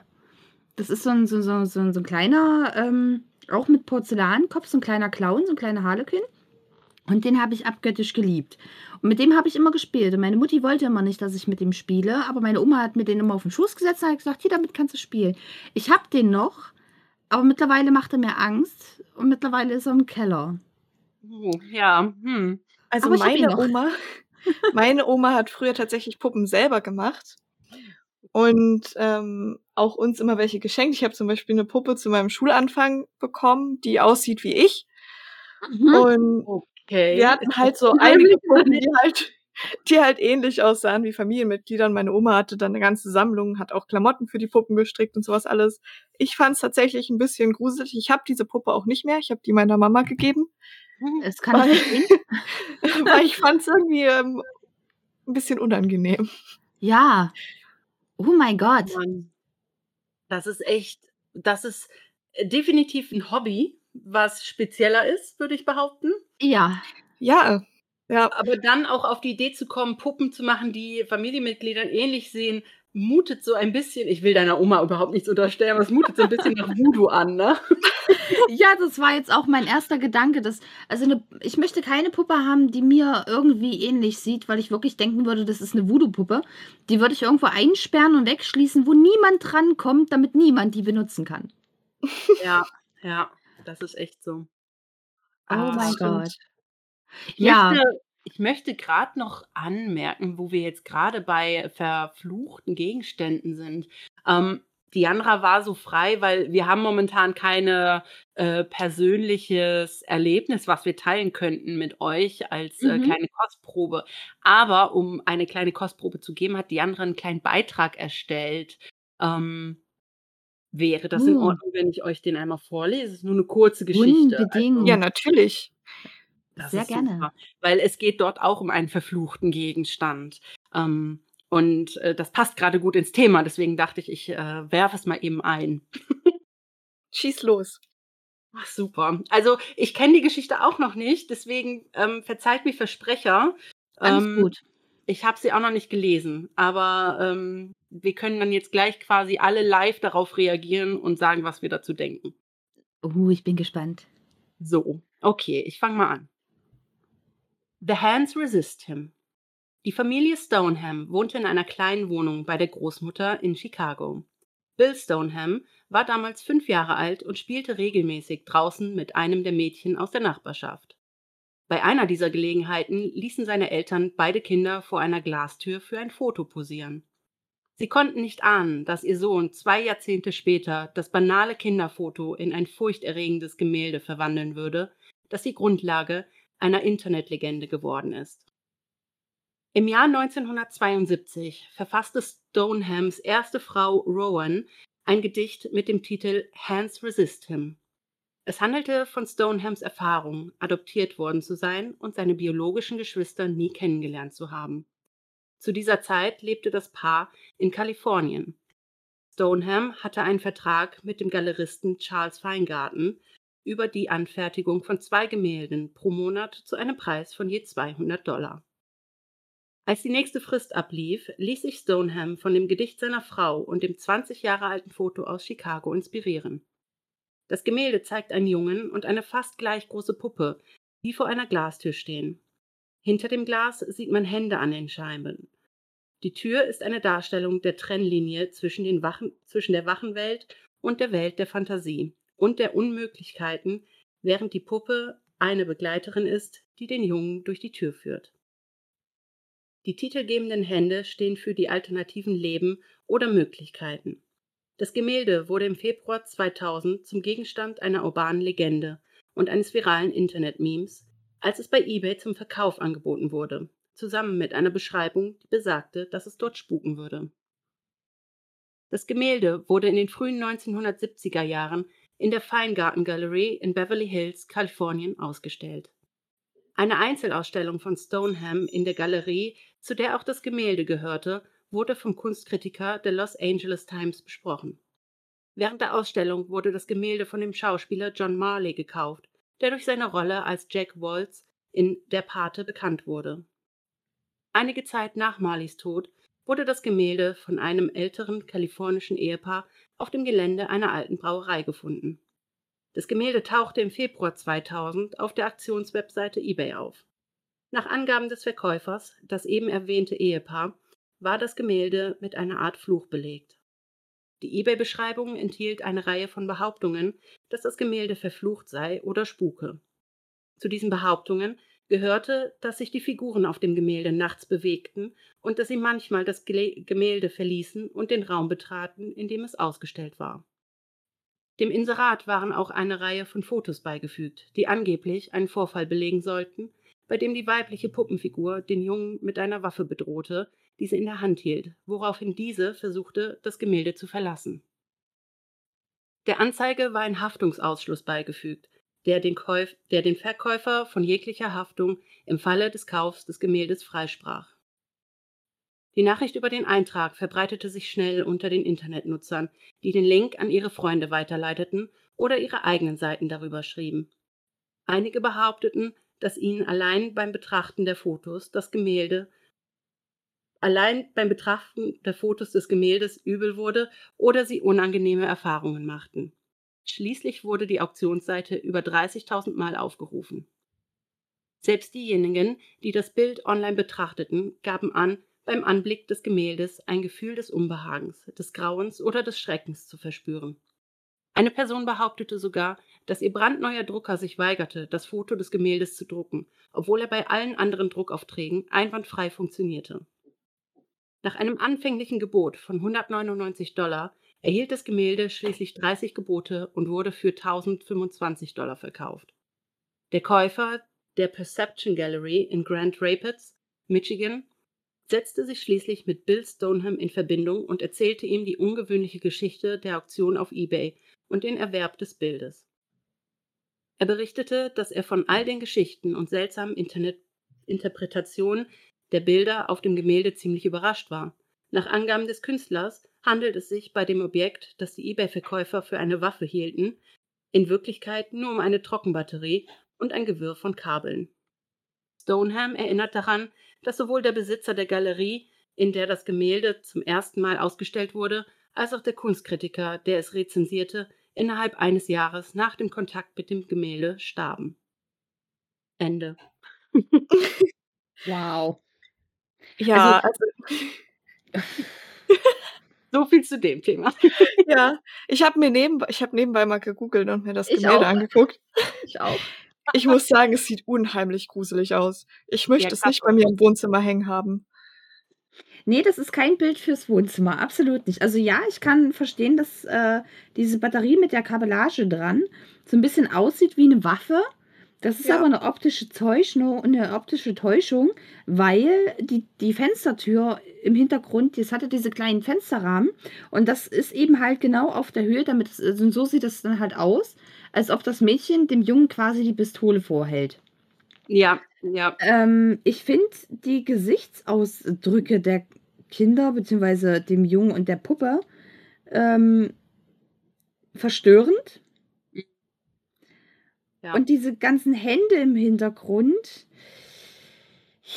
Das ist so 'n so so so so 'n kleiner, ähm auch mit Porzellankopf, so 'n kleiner Clown, so 'n kleiner Harlequin. Und den habe ich abgöttisch geliebt. Und mit dem habe ich immer gespielt. Und meine Mutti wollte immer nicht, dass ich mit dem spiele, aber meine Oma hat mir den immer auf 'n Schoß gesetzt und hat gesagt: „Hier, damit kannst du spielen.“ Ich habe den noch, aber mittlerweile macht er mir Angst und mittlerweile ist er im Keller. Oh, ja, hm. Also, Aber ich habe ihn meine noch. Oma *laughs* meine Oma hat früher tatsächlich Puppen selber gemacht und, ähm, auch uns immer welche geschenkt. Ich habe zum Beispiel 'ne Puppe zu meinem Schulanfang bekommen, die aussieht wie ich. Mhm. Und Okay. wir hatten halt so *laughs* einige Puppen, die halt die halt ähnlich aussahen wie Familienmitglieder und meine Oma hatte dann 'ne ganze Sammlung, hat auch Klamotten für die Puppen gestrickt und so was alles. Ich fand's tatsächlich 'n bisschen gruselig. Ich habe diese Puppe auch nicht mehr. Ich habe die meiner Mama gegeben. Das kann Weil ich verstehen. *laughs* weil ich fand's irgendwie, ähm, 'n bisschen unangenehm. Ja. Oh mein Gott. Mann. Das ist echt das ist, äh, definitiv 'n Hobby, was spezieller ist, würde ich behaupten. Ja. Ja, ja. Aber dann auch auf die Idee zu kommen, Puppen zu machen, die Familienmitgliedern ähnlich sehen, mutet so ein bisschen, ich will deiner Oma überhaupt nichts unterstellen, aber es mutet so ein bisschen nach Voodoo an, ne? *laughs* Ja, das war jetzt auch mein erster Gedanke, dass also 'ne ich möchte keine Puppe haben, die mir irgendwie ähnlich sieht, weil ich wirklich denken würde, das ist eine Voodoo-Puppe. Die würde ich irgendwo einsperren und wegschließen, wo niemand drankommt, damit niemand die benutzen kann. *laughs* Ja, ja, das ist echt so. Oh Ah, mein. Gott. ich Ja. möchte ich möchte grad noch anmerken, wo wir jetzt gerade bei verfluchten Gegenständen sind. Ähm, Diandra war so frei, weil wir haben momentan keine, äh, persönliches Erlebnis, was wir teilen könnten mit euch als, äh, Mhm. kleine Kostprobe. Aber um eine kleine Kostprobe zu geben, hat Diandra 'n kleinen Beitrag erstellt. Ähm, wäre das in Uh. Ordnung, wenn ich euch den einmal vorlese? Es ist nur 'ne kurze Geschichte. Also Unbedingt. Ja, natürlich. Das Sehr gerne. super, weil es geht dort auch um einen verfluchten Gegenstand. Ähm, und, äh, das passt grade gut ins Thema, deswegen dachte ich, ich, äh, werfe es mal eben ein. Schieß los. Ach super. Also, ich kenne die Geschichte auch noch nicht, deswegen, ähm, verzeiht mir Versprecher. Alles Ähm, gut. ich habe sie auch noch nicht gelesen, aber, ähm, wir können dann jetzt gleich quasi alle live darauf reagieren und sagen, was wir dazu denken. Uh, ich bin gespannt. So, okay, ich fange mal an. The Hands Resist Him. Die Familie Stoneham wohnte in einer kleinen Wohnung bei der Großmutter in Chicago. Bill Stoneham war damals fünf Jahre alt und spielte regelmäßig draußen mit einem der Mädchen aus der Nachbarschaft. Bei einer dieser Gelegenheiten ließen seine Eltern beide Kinder vor einer Glastür für ein Foto posieren. Sie konnten nicht ahnen, dass ihr Sohn zwei Jahrzehnte später das banale Kinderfoto in ein furchterregendes Gemälde verwandeln würde, das die Grundlage einer Internetlegende geworden ist. Im Jahr 1972 verfasste Stonehams erste Frau Rowan ein Gedicht mit dem Titel Hands Resist Him. Es handelte von Stonehams Erfahrung, adoptiert worden zu sein und seine biologischen Geschwister nie kennengelernt zu haben. Zu dieser Zeit lebte das Paar in Kalifornien. Stoneham hatte einen Vertrag mit dem Galeristen Charles Feingarten über die Anfertigung von zwei Gemälden pro Monat zu einem Preis von je 200 Dollar. Als die nächste Frist ablief, ließ sich Stoneham von dem Gedicht seiner Frau und dem 20 Jahre alten Foto aus Chicago inspirieren. Das Gemälde zeigt einen Jungen und eine fast gleich große Puppe, die vor einer Glastür stehen. Hinter dem Glas sieht man Hände an den Scheiben. Die Tür ist eine Darstellung der Trennlinie zwischen, Wachen, zwischen der wachen Welt und der Welt der Fantasie und der Unmöglichkeiten, während die Puppe eine Begleiterin ist, die den Jungen durch die Tür führt. Die titelgebenden Hände stehen für die alternativen Leben oder Möglichkeiten. Das Gemälde wurde im Februar 2000 zum Gegenstand einer urbanen Legende und eines viralen Internet-Memes, als es bei eBay zum Verkauf angeboten wurde, zusammen mit einer Beschreibung, die besagte, dass es dort spuken würde. Das Gemälde wurde in den frühen 1970er Jahren in der Feingarten Gallery in Beverly Hills, Kalifornien, ausgestellt. Eine Einzelausstellung von Stoneham in der Galerie, zu der auch das Gemälde gehörte, wurde vom Kunstkritiker der Los Angeles Times besprochen. Während der Ausstellung wurde das Gemälde von dem Schauspieler John Marley gekauft, der durch seine Rolle als Jack Waltz in Der Pate bekannt wurde. Einige Zeit nach Marleys Tod wurde das Gemälde von einem älteren kalifornischen Ehepaar auf dem Gelände einer alten Brauerei gefunden. Das Gemälde tauchte im Februar 2000 auf der Auktionswebseite eBay auf. Nach Angaben des Verkäufers, das eben erwähnte Ehepaar, war das Gemälde mit einer Art Fluch belegt. Die eBay-Beschreibung enthielt eine Reihe von Behauptungen, dass das Gemälde verflucht sei oder spuke. Zu diesen Behauptungen gehörte, dass sich die Figuren auf dem Gemälde nachts bewegten und dass sie manchmal das Gemälde verließen und den Raum betraten, in dem es ausgestellt war. Dem Inserat waren auch eine Reihe von Fotos beigefügt, die angeblich einen Vorfall belegen sollten, bei dem die weibliche Puppenfigur den Jungen mit einer Waffe bedrohte, die sie in der Hand hielt, woraufhin diese versuchte, das Gemälde zu verlassen. Der Anzeige war ein Haftungsausschluss beigefügt, der den, Käuf der den Verkäufer von jeglicher Haftung im Falle des Kaufs des Gemäldes freisprach. Die Nachricht über den Eintrag verbreitete sich schnell unter den Internetnutzern, die den Link an ihre Freunde weiterleiteten oder ihre eigenen Seiten darüber schrieben. Einige behaupteten, dass ihnen allein beim Betrachten der Fotos das Gemälde allein beim Betrachten der Fotos des Gemäldes übel wurde oder sie unangenehme Erfahrungen machten. Schließlich wurde die Auktionsseite über 30.000 Mal aufgerufen. Selbst diejenigen, die das Bild online betrachteten, gaben an, beim Anblick des Gemäldes ein Gefühl des Unbehagens, des Grauens oder des Schreckens zu verspüren. Eine Person behauptete sogar, dass ihr brandneuer Drucker sich weigerte, das Foto des Gemäldes zu drucken, obwohl er bei allen anderen Druckaufträgen einwandfrei funktionierte. Nach einem anfänglichen Gebot von 199 Dollar erhielt das Gemälde schließlich 30 Gebote und wurde für 1025 Dollar verkauft. Der Käufer der Perception Gallery in Grand Rapids, Michigan, setzte sich schließlich mit Bill Stoneham in Verbindung und erzählte ihm die ungewöhnliche Geschichte der Auktion auf eBay und den Erwerb des Bildes. Er berichtete, dass er von all den Geschichten und seltsamen Internet Interpretationen der Bilder auf dem Gemälde ziemlich überrascht war. Nach Angaben des Künstlers handelt es sich bei dem Objekt, das die eBay-Verkäufer für eine Waffe hielten, in Wirklichkeit nur um eine Trockenbatterie und ein Gewirr von Kabeln. Stoneham erinnert daran, dass sowohl der Besitzer der Galerie, in der das Gemälde zum ersten Mal ausgestellt wurde, als auch der Kunstkritiker, der es rezensierte, innerhalb eines Jahres nach dem Kontakt mit dem Gemälde starben. Ende. *laughs* Wow. Ja, Also also *laughs* so viel zu dem Thema. ja, ich habe mir nebenbei ich habe nebenbei mal gegoogelt und mir das Ich Gemälde auch. angeguckt. *laughs* Ich auch. Ich muss sagen, es sieht unheimlich gruselig aus. Ich möchte Ja, es nicht bei mir im Wohnzimmer hängen haben. Nee, das ist kein Bild fürs Wohnzimmer, absolut nicht. Also ja, ich kann verstehen, dass äh, diese Batterie mit der Kabellage dran so ein bisschen aussieht wie eine Waffe. Das ist Ja. aber eine optische Täuschung, eine optische Täuschung, weil die, die Fenstertür im Hintergrund, das hatte diese kleinen Fensterrahmen und das ist eben halt genau auf der Höhe, damit es, also so sieht es dann halt aus, als ob das Mädchen dem Jungen quasi die Pistole vorhält. Ja, ja. Ähm, ich finde die Gesichtsausdrücke der Kinder, beziehungsweise dem Jungen und der Puppe, ähm, verstörend. Ja. Und diese ganzen Hände im Hintergrund.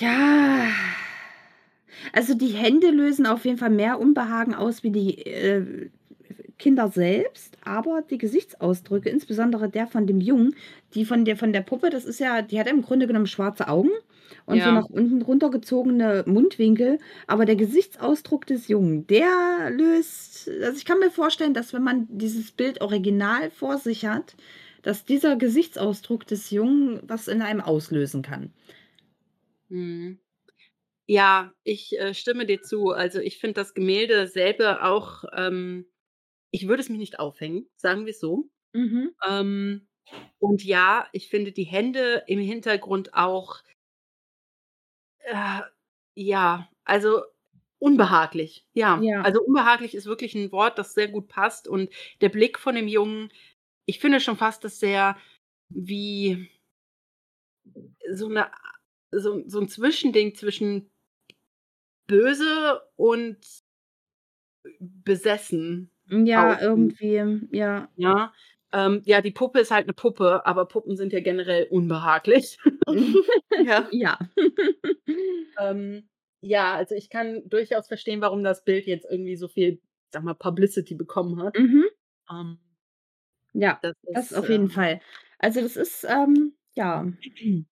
Ja. Also die Hände lösen auf jeden Fall mehr Unbehagen aus wie die äh, Kinder selbst, aber die Gesichtsausdrücke, insbesondere der von dem Jungen, die von der von der Puppe, das ist ja, die hat im Grunde genommen schwarze Augen und so Ja. nach unten runtergezogene Mundwinkel, aber der Gesichtsausdruck des Jungen, der löst, also ich kann mir vorstellen, dass wenn man dieses Bild original vor sich hat, dass dieser Gesichtsausdruck des Jungen was in einem auslösen kann. Mhm. Ja, ich, äh, stimme dir zu. Also, ich finde das Gemälde selber auch ähm, ich würde es mir nicht aufhängen, sagen wir's so. Mhm. Ähm, und ja, ich finde die Hände im Hintergrund auch äh, ja, also unbehaglich. Ja, Ja. also unbehaglich ist wirklich 'n Wort, das sehr gut passt und der Blick von dem Jungen ich finde schon fast, dass der wie so 'ne so so 'n Zwischending zwischen böse und besessen Ja, aussieht. irgendwie, ja. Ja, ähm, ja, die Puppe ist halt 'ne Puppe, aber Puppen sind ja generell unbehaglich. *laughs* Ja. Ja. *laughs* Ähm, ja, also ich kann durchaus verstehen, warum das Bild jetzt irgendwie so viel, sage mal, Publicity bekommen hat. Mhm. Ähm, Ja, das das ist, auf jeden ähm Fall. Also, das ist, ähm, ja. *clears throat*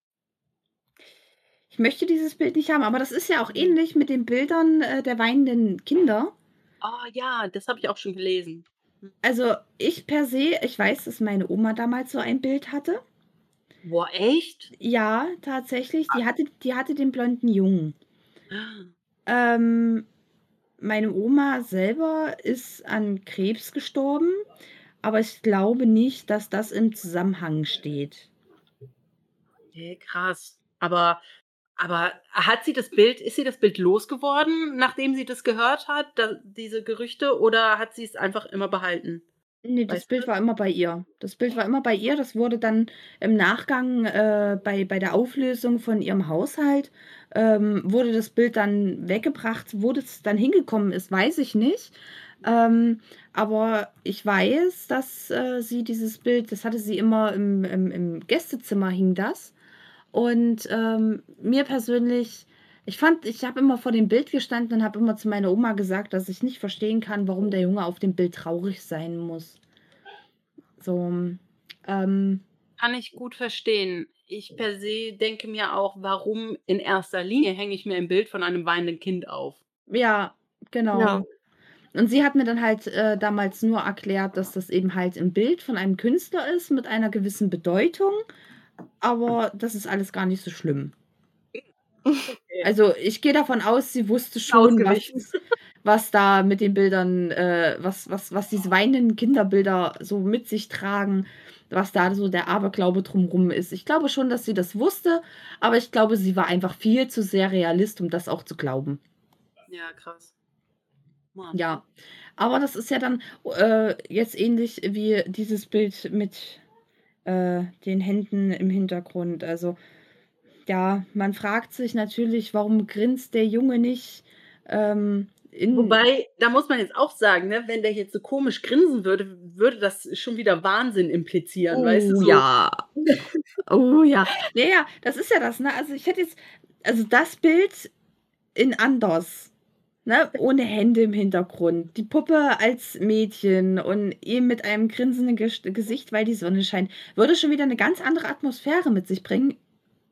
Ich möchte dieses Bild nicht haben, aber das ist ja auch ähnlich mit den Bildern, äh, der weinenden Kinder. Ah ja, das habe ich auch schon gelesen. Hm. Also, ich per se ich weiß, dass meine Oma damals so ein Bild hatte. Boah, echt? Ja, tatsächlich. Die hatte die hatte den blonden Jungen. Ah. Ähm, meine Oma selber ist an Krebs gestorben, aber ich glaube nicht, dass das im Zusammenhang steht. Okay, krass. Aber aber hat sie das Bild ist sie das Bild losgeworden, nachdem sie das gehört hat, da diese Gerüchte, oder hat sie's einfach immer behalten? Ne, das Weißt du Bild das? war immer bei ihr. Das Bild war immer bei ihr. Das wurde dann im Nachgang, äh, bei bei der Auflösung von ihrem Haushalt, ähm, wurde das Bild dann weggebracht. Wo das dann hingekommen ist, weiß ich nicht. Ähm, aber ich weiß, dass, äh, sie dieses Bild das hatte sie immer im im im Gästezimmer hing das. Und, ähm, mir persönlich Ich fand ich habe immer vor dem Bild gestanden und habe immer zu meiner Oma gesagt, dass ich nicht verstehen kann, warum der Junge auf dem Bild traurig sein muss. So, ähm Kann ich gut verstehen. Ich per se denke mir auch, warum in erster Linie hänge ich mir ein Bild von einem weinenden Kind auf? Ja, genau. Ja. Und sie hat mir dann halt, äh, damals nur erklärt, dass das eben halt 'n Bild von einem Künstler ist mit einer gewissen Bedeutung, aber das ist alles gar nicht so schlimm. Okay. Also, ich gehe davon aus, sie wusste schon, was *laughs* was da mit den Bildern äh, was was was diese weinenden Kinderbilder so mit sich tragen, was da so der Aberglaube drum rum ist. Ich glaube schon, dass sie das wusste, aber ich glaube, sie war einfach viel zu sehr Realist, um das auch zu glauben. Ja, krass. Mann. Ja, aber das ist ja dann, äh, jetzt ähnlich wie dieses Bild mit, äh, den Händen im Hintergrund. Also, ja, man fragt sich natürlich, warum grinst der Junge nicht, ähm, in Wobei, da muss man jetzt auch sagen, ne, wenn der jetzt so komisch grinsen würde, würde das schon wieder Wahnsinn implizieren, weißt du, Oh so ja. *laughs* Oh ja. Ja, ja, das ist ja das, ne? Also, ich hätte jetzt also, das Bild in anders, ne, ohne Hände im Hintergrund, die Puppe als Mädchen und ihm mit einem grinsenden Gesicht, weil die Sonne scheint, würde schon wieder 'ne ganz andere Atmosphäre mit sich bringen,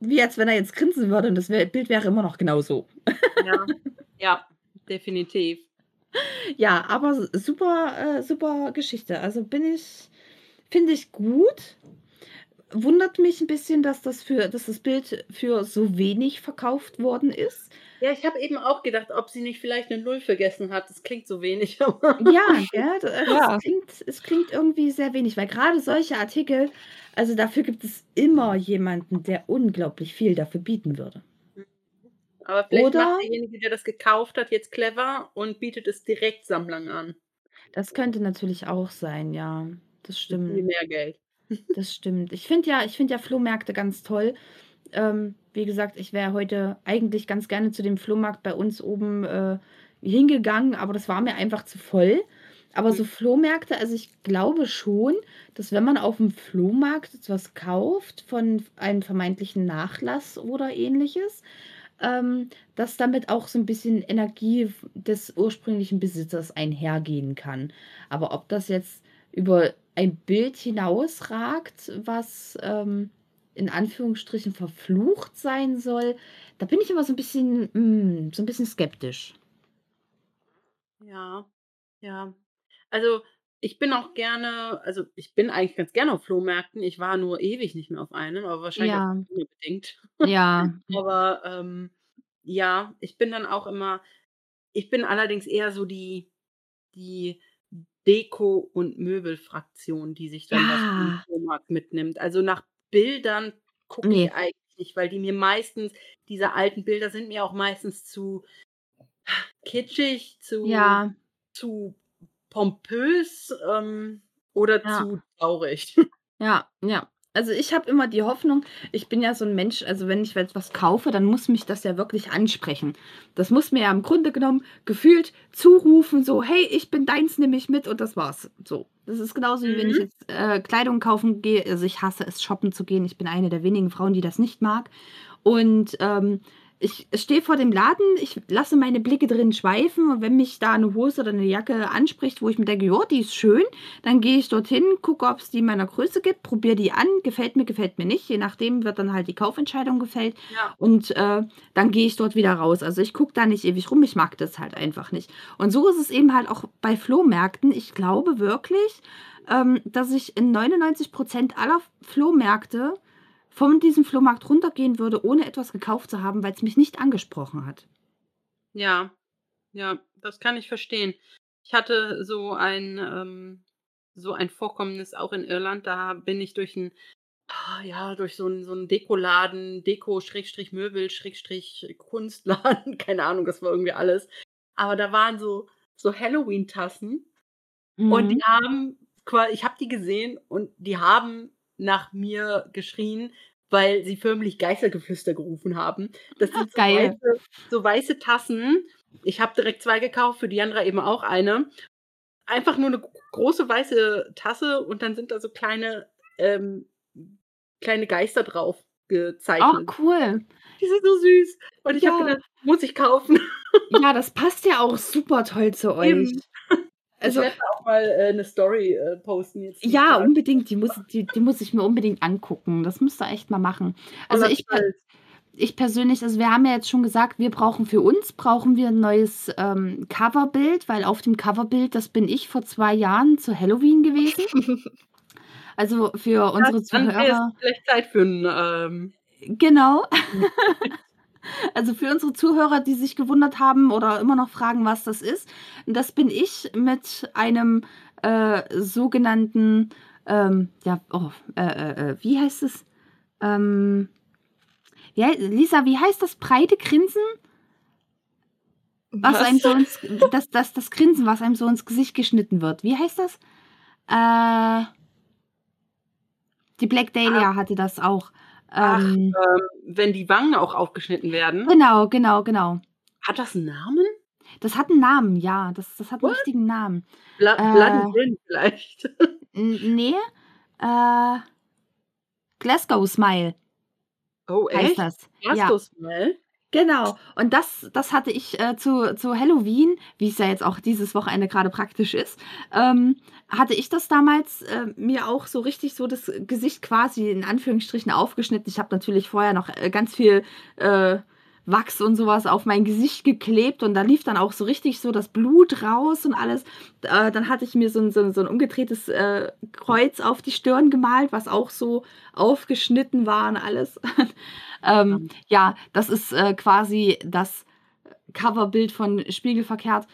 wie als wenn er jetzt grinsen würde und das Bild wäre immer noch genauso. Ja, *laughs* ja, definitiv. Ja, aber super äh, super Geschichte. Also, bin ich finde ich gut. Wundert mich 'n bisschen, dass das für dass das Bild für so wenig verkauft worden ist. Ja, ich habe eben auch gedacht, ob sie nicht vielleicht 'ne Null vergessen hat. Das klingt so wenig, *laughs* Ja, gell? D *laughs* äh, Ja. es klingt es klingt irgendwie sehr wenig, weil grade solche Artikel also, dafür gibt es immer jemanden, der unglaublich viel dafür bieten würde. Aber vielleicht Oder macht derjenige, der das gekauft hat, jetzt clever und bietet es direkt Sammlern an. Das könnte natürlich auch sein, ja. Das Für viel stimmt. mehr Geld. Das stimmt. Ich finde ja ich finde ja Flohmärkte ganz toll. Ähm, wie gesagt, ich wäre heute eigentlich ganz gerne zu dem Flohmarkt bei uns oben, äh, hingegangen, aber das war mir einfach zu voll. Aber so Mhm. Flohmärkte also, ich glaube schon, dass wenn man auf'm Flohmarkt etwas kauft von einem vermeintlichen Nachlass oder Ähnliches, ähm, dass damit auch so 'n bisschen Energie des ursprünglichen Besitzers einhergehen kann. Aber ob das jetzt über ein Bild hinausragt, was, ähm, in Anführungsstrichen verflucht sein soll, da bin ich immer so 'n bisschen hm, so 'n bisschen skeptisch. Ja, ja. Also, ich bin auch gerne also, ich bin eigentlich ganz gerne auf Flohmärkten. Ich war nur ewig nicht mehr auf einem, aber wahrscheinlich auch Ja. Corona-bedingt. *laughs* Ja. Aber, ähm, ja, ich bin dann auch immer ich bin allerdings eher so die die Deko und Möbelfraktion, die sich dann was Ja. Flohmarkt mitnimmt. Also, nach Bildern gucke Ne. ich eigentlich nicht, weil die mir meistens diese alten Bilder sind mir auch meistens zu kitschig, zu Ja. zu pompös, ähm, oder Ja. zu traurig. Ja, ja. Also, ich habe immer die Hoffnung ich bin ja so 'n Mensch also, wenn ich etwas kaufe, dann muss mich das ja wirklich ansprechen. Das muss mir ja im Grunde genommen gefühlt zurufen, so: „Hey, ich bin deins, nimm mich mit“, und das war's. So. Das ist genauso, wie wenn ich Mhm. jetzt, äh, Kleidung kaufen gehe. Also, ich hasse es, shoppen zu gehen. Ich bin eine der wenigen Frauen, die das nicht mag. Und, ähm, ich stehe vor dem Laden, ich lasse meine Blicke drin schweifen und wenn mich da 'ne Hose oder 'ne Jacke anspricht, wo ich mir denke: „Ja, die ist schön“, dann gehe ich dorthin, gucke, ob's die in meiner Größe gibt, probiere die an, gefällt mir, gefällt mir nicht. Je nachdem wird dann halt die Kaufentscheidung gefällt Ja. und, äh, dann gehe ich dort wieder raus. Also, ich gucke da nicht ewig rum, ich mag das halt einfach nicht. Und so ist es eben halt auch bei Flohmärkten. Ich glaube wirklich, ähm, dass ich in 99 % aller Flohmärkte von diesem Flohmarkt runtergehen würde, ohne etwas gekauft zu haben, weil's mich nicht angesprochen hat. Ja, ja, das kann ich verstehen. Ich hatte so ein ähm, so ein Vorkommnis auch in Irland. Da bin ich durch 'n ah, ja, durch so 'n so 'n Dekoladen, Deko/Möbel/Kunstladen, *laughs* keine Ahnung, das war irgendwie alles. Aber da waren so so Halloween-Tassen und die Mhm. haben ich habe die gesehen und die haben nach mir geschrien, weil sie förmlich Geistergeflüster gerufen haben. Das sind so Geil. weiße so weiße Tassen. Ich habe direkt 2 gekauft, für Diandra eben auch eine. Einfach nur 'ne g große weiße Tasse und dann sind da so kleine ähm, kleine Geister drauf Ach, gezeichnet. cool. Die sind so süß. Und ich habe Ja. gedacht, muss ich kaufen. Ja, das passt ja auch super toll zu euch. Eben. Also ich werde auch mal äh, eine Story äh, posten jetzt. ja, Tage. unbedingt. Die muss, die, die muss ich mir unbedingt angucken. Das müsst ihr echt mal machen. Also ich, ich persönlich, also wir haben ja jetzt schon gesagt, wir brauchen für uns, brauchen wir ein neues ähm, Coverbild, weil auf dem Coverbild, das bin ich vor zwei Jahren zu Halloween gewesen. *laughs* Also für unsere Dann wäre Zuhörer. es vielleicht Zeit für ein. Ähm, Genau. *laughs* Also für unsere Zuhörer, die sich gewundert haben oder immer noch fragen, was das ist, das bin ich mit einem äh, sogenannten, ähm, ja, oh, äh, äh, äh, wie heißt es? Ähm, ja, Lisa, wie heißt das breite Grinsen? Was, einem so ins, das, das, das Grinsen, was einem so ins Gesicht geschnitten wird. Wie heißt das? Äh, die Black Dahlia hatte das auch. Ach, Ähm, ähm, wenn die Wangen auch aufgeschnitten werden. Genau, genau, genau. Hat das einen Namen? Das hat einen Namen, ja. Das, das hat einen What? richtigen Namen. Bla Äh. Vielleicht. *laughs* Nee. Äh, Glasgow Smile Oh, heißt echt? das. Hast Ja, mal? Genau. Und das, das hatte ich äh, zu, zu Halloween, wie es ja jetzt auch dieses Wochenende gerade praktisch ist, ähm, hatte ich das damals äh, mir auch so richtig so das Gesicht quasi in Anführungsstrichen aufgeschnitten. Ich habe natürlich vorher noch äh, ganz viel äh, Wachs und sowas auf mein Gesicht geklebt und da lief dann auch so richtig so das Blut raus und alles. Äh, dann hatte ich mir so ein, so ein, so ein umgedrehtes äh, Kreuz auf die Stirn gemalt, was auch so aufgeschnitten war und alles. *laughs* ähm, ja, das ist äh, quasi das Coverbild von Spiegelverkehrt.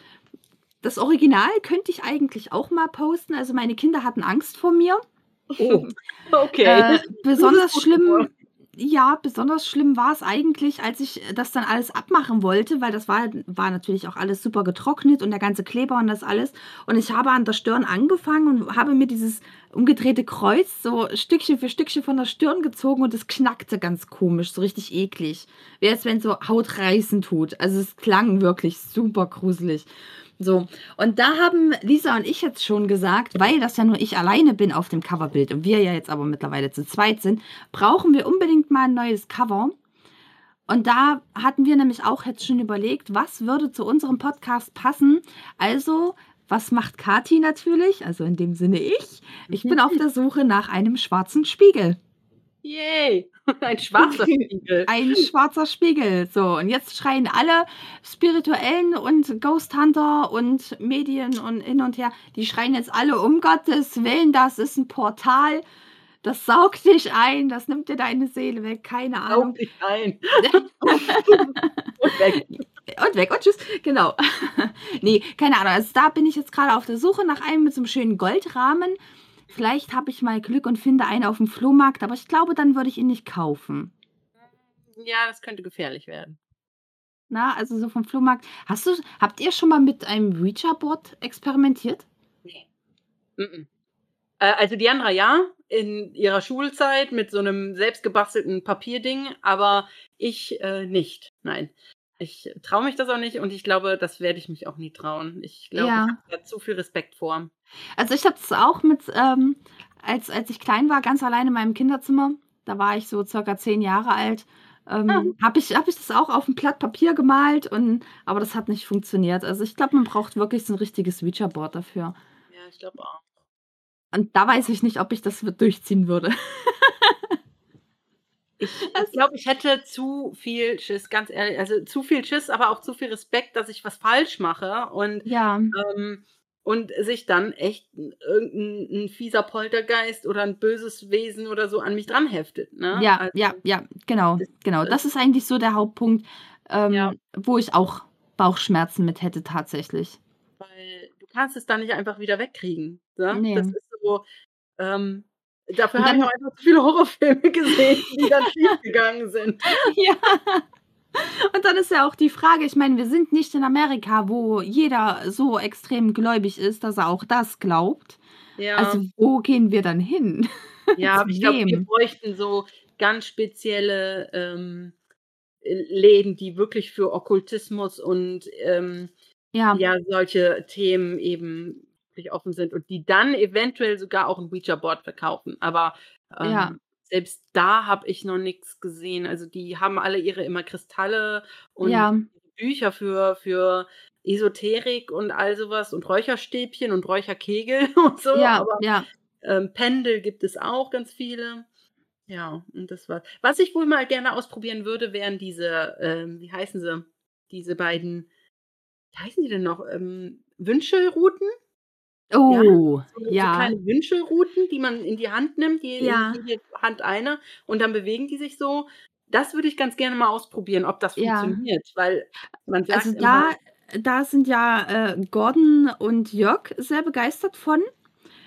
Das Original könnte ich eigentlich auch mal posten. Also meine Kinder hatten Angst vor mir. *laughs* Oh, okay. Äh, besonders *laughs* schlimm. Ja, besonders schlimm war es eigentlich, als ich das dann alles abmachen wollte, weil das war, war natürlich auch alles super getrocknet und der ganze Kleber und das alles. Und ich habe an der Stirn angefangen und habe mir dieses umgedrehte Kreuz so Stückchen für Stückchen von der Stirn gezogen und es knackte ganz komisch, so richtig eklig. Wie als wenn so Haut reißen tut. Also es klang wirklich super gruselig. So, und da haben Lisa und ich jetzt schon gesagt, weil das ja nur ich alleine bin auf dem Coverbild und wir ja jetzt aber mittlerweile zu zweit sind, brauchen wir unbedingt mal ein neues Cover. Und da hatten wir nämlich auch jetzt schon überlegt, was würde zu unserem Podcast passen. Also, was macht Kati natürlich? Also in dem Sinne ich. Ich bin auf der Suche nach einem schwarzen Spiegel. Yay! *laughs* Ein schwarzer *laughs* Spiegel. Ein schwarzer Spiegel. So, und jetzt schreien alle Spirituellen und Ghost Hunter und Medien und hin und her, die schreien jetzt alle um Gottes Willen, das ist ein Portal. Das saugt dich ein, das nimmt dir deine Seele weg, keine Ahnung. Saug dich ein. *laughs* Und weg. Und weg und tschüss. Genau. nee, keine Ahnung. Also da bin ich jetzt gerade auf der Suche nach einem mit so einem schönen Goldrahmen. Vielleicht habe ich mal Glück und finde einen auf dem Flohmarkt, aber ich glaube, dann würde ich ihn nicht kaufen. Ja, das könnte gefährlich werden. Na, also so vom Flohmarkt. Hast du, habt ihr schon mal mit einem Ouija-Board experimentiert? Nee. Mhm. Äh, also Diandra ja, in ihrer Schulzeit mit so einem selbstgebastelten Papierding, aber ich äh, nicht. Nein. Ich traue mich das auch nicht und ich glaube, das werde ich mich auch nie trauen. Ich glaube, Ja. ich habe da zu viel Respekt vor. Also ich habe es auch mit, ähm, als, als ich klein war, ganz allein in meinem Kinderzimmer. Da war ich so circa zehn Jahre alt. Ähm, Ah. habe ich, hab ich das auch auf ein Blatt Papier gemalt, und, aber das hat nicht funktioniert. Also ich glaube, man braucht wirklich so ein richtiges Ouija-Board dafür. Ja, ich glaube auch. Und da weiß ich nicht, ob ich das durchziehen würde. *laughs* Ich, ich glaube, ich hätte zu viel Schiss, ganz ehrlich. Also zu viel Schiss, aber auch zu viel Respekt, dass ich was falsch mache und, Ja, ähm, und sich dann echt irgendein ein fieser Poltergeist oder ein böses Wesen oder so an mich dran heftet. Ne? ja, Also, ja, ja, genau, das- genau. Das ist eigentlich so der Hauptpunkt, ähm, Ja. wo ich auch Bauchschmerzen mit hätte tatsächlich. Weil du kannst es dann nicht einfach wieder wegkriegen. Ne? Nee. Das ist so, ähm, dafür habe ich auch einfach zu viele Horrorfilme *laughs* gesehen, die dann *laughs* schiefgegangen sind. Ja. Und dann ist ja auch die Frage, ich meine, wir sind nicht in Amerika, wo jeder so extrem gläubig ist, dass er auch das glaubt. Ja, Also wo gehen wir dann hin? *laughs* ja ich glaube, wir bräuchten so ganz spezielle ähm, Läden, die wirklich für Okkultismus und ähm, Ja, ja, solche Themen eben wirklich offen sind und die dann eventuell sogar auch ein Ouija-Board verkaufen. Aber ähm, Ja. Selbst da habe ich noch nichts gesehen. Also, die haben alle ihre immer Kristalle und Ja. Bücher für für Esoterik und all sowas und Räucherstäbchen und Räucherkegel *laughs* und so, Ja, aber, ja. ähm, Pendel gibt es auch ganz viele. Ja, und das war's. Was ich wohl mal gerne ausprobieren würde, wären diese, ähm, wie heißen sie? Diese beiden wie heißen die denn noch? Ähm, Wünschelruten? Oh, So so ja. kleine Wünschelruten, die man in die Hand nimmt, je Ja. in jede Hand eine und dann bewegen die sich so. Das würde ich ganz gerne mal ausprobieren, ob das Ja. funktioniert, weil man sagt Also, immer da da sind ja, äh, Gordon und Jörg sehr begeistert von.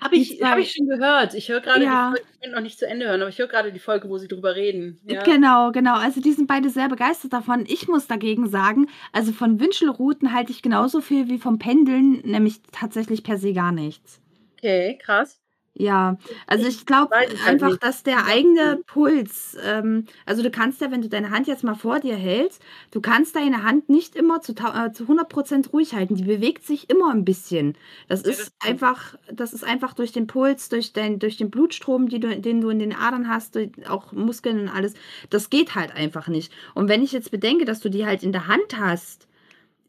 Habe ich habe ich 2 schon gehört. Ich höre grade die Ja. Folge ich konnte noch nicht zu Ende hören, aber ich höre grade die Folge, wo sie drüber reden. Ja. Genau, genau. Also, die sind beide sehr begeistert davon. Ich muss dagegen sagen, also, von Wünschelruten halte ich genauso viel wie vom Pendeln, nämlich tatsächlich per se gar nichts. Okay, krass. Ja, also, Ich glaube halt einfach, nicht. dass der eigene Puls ähm, also, du kannst ja, wenn du deine Hand jetzt mal vor dir hältst du kannst deine Hand nicht immer zu äh, zu 100% ruhig halten. Die bewegt sich immer 'n bisschen. Das Ja, das ist stimmt. einfach das ist einfach durch den Puls, durch dein durch den Blutstrom, die du den du in den Adern hast, durch auch Muskeln und alles. Das geht halt einfach nicht. Und wenn ich jetzt bedenke, dass du die halt in der Hand hast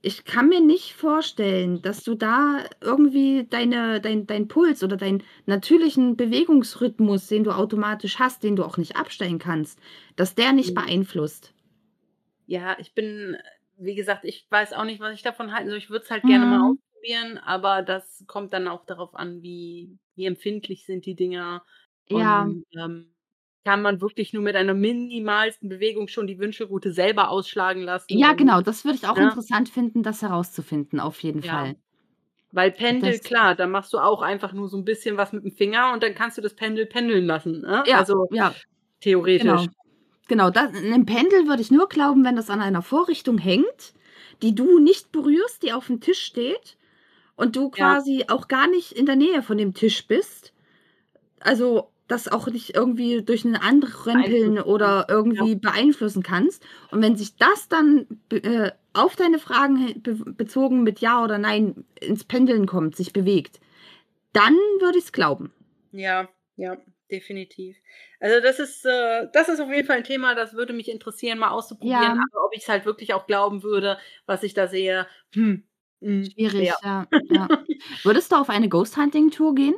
ich kann mir nicht vorstellen, dass du da irgendwie deine dein dein Puls oder deinen natürlichen Bewegungsrhythmus, den du automatisch hast, den du auch nicht abstellen kannst, dass der nicht Mhm. beeinflusst. Ja, ich bin wie gesagt, ich weiß auch nicht, was ich davon halten soll. Ich würde es halt gerne mal Mhm. ausprobieren, aber das kommt dann auch darauf an, wie wie empfindlich sind die Dinger Ja. und, ähm, kann man wirklich nur mit einer minimalsten Bewegung schon die Wünschelrute selber ausschlagen lassen Ja, genau, das würde ich auch ne? interessant finden, das herauszufinden, auf jeden Ja. Fall. Weil Pendel, Das klar, da machst du auch einfach nur so 'n bisschen was mit dem Finger und dann kannst du das Pendel pendeln lassen, ne? Ja, Also, ja. theoretisch. Genau. Genau, 'nem Pendel würde ich nur glauben, wenn das an einer Vorrichtung hängt, die du nicht berührst, die aufm Tisch steht und du Ja. quasi auch gar nicht in der Nähe von dem Tisch bist. Also, das auch nicht irgendwie durch 'n Anrempeln Beeinflussen kann. oder Ja. irgendwie beeinflussen kannst. Und wenn sich das dann äh, auf deine Fragen be bezogen mit Ja oder Nein ins Pendeln kommt, sich bewegt, dann würde ich's glauben. Ja, ja, definitiv. Also, das ist äh, das ist auf jeden Fall 'n Thema, das würde mich interessieren, mal auszuprobieren, Ja. aber ob ich's halt wirklich auch glauben würde, was ich da sehe, hm, hm, Schwierig, ja, ja. *laughs* Würdest du auf eine Ghost Hunting Tour gehen?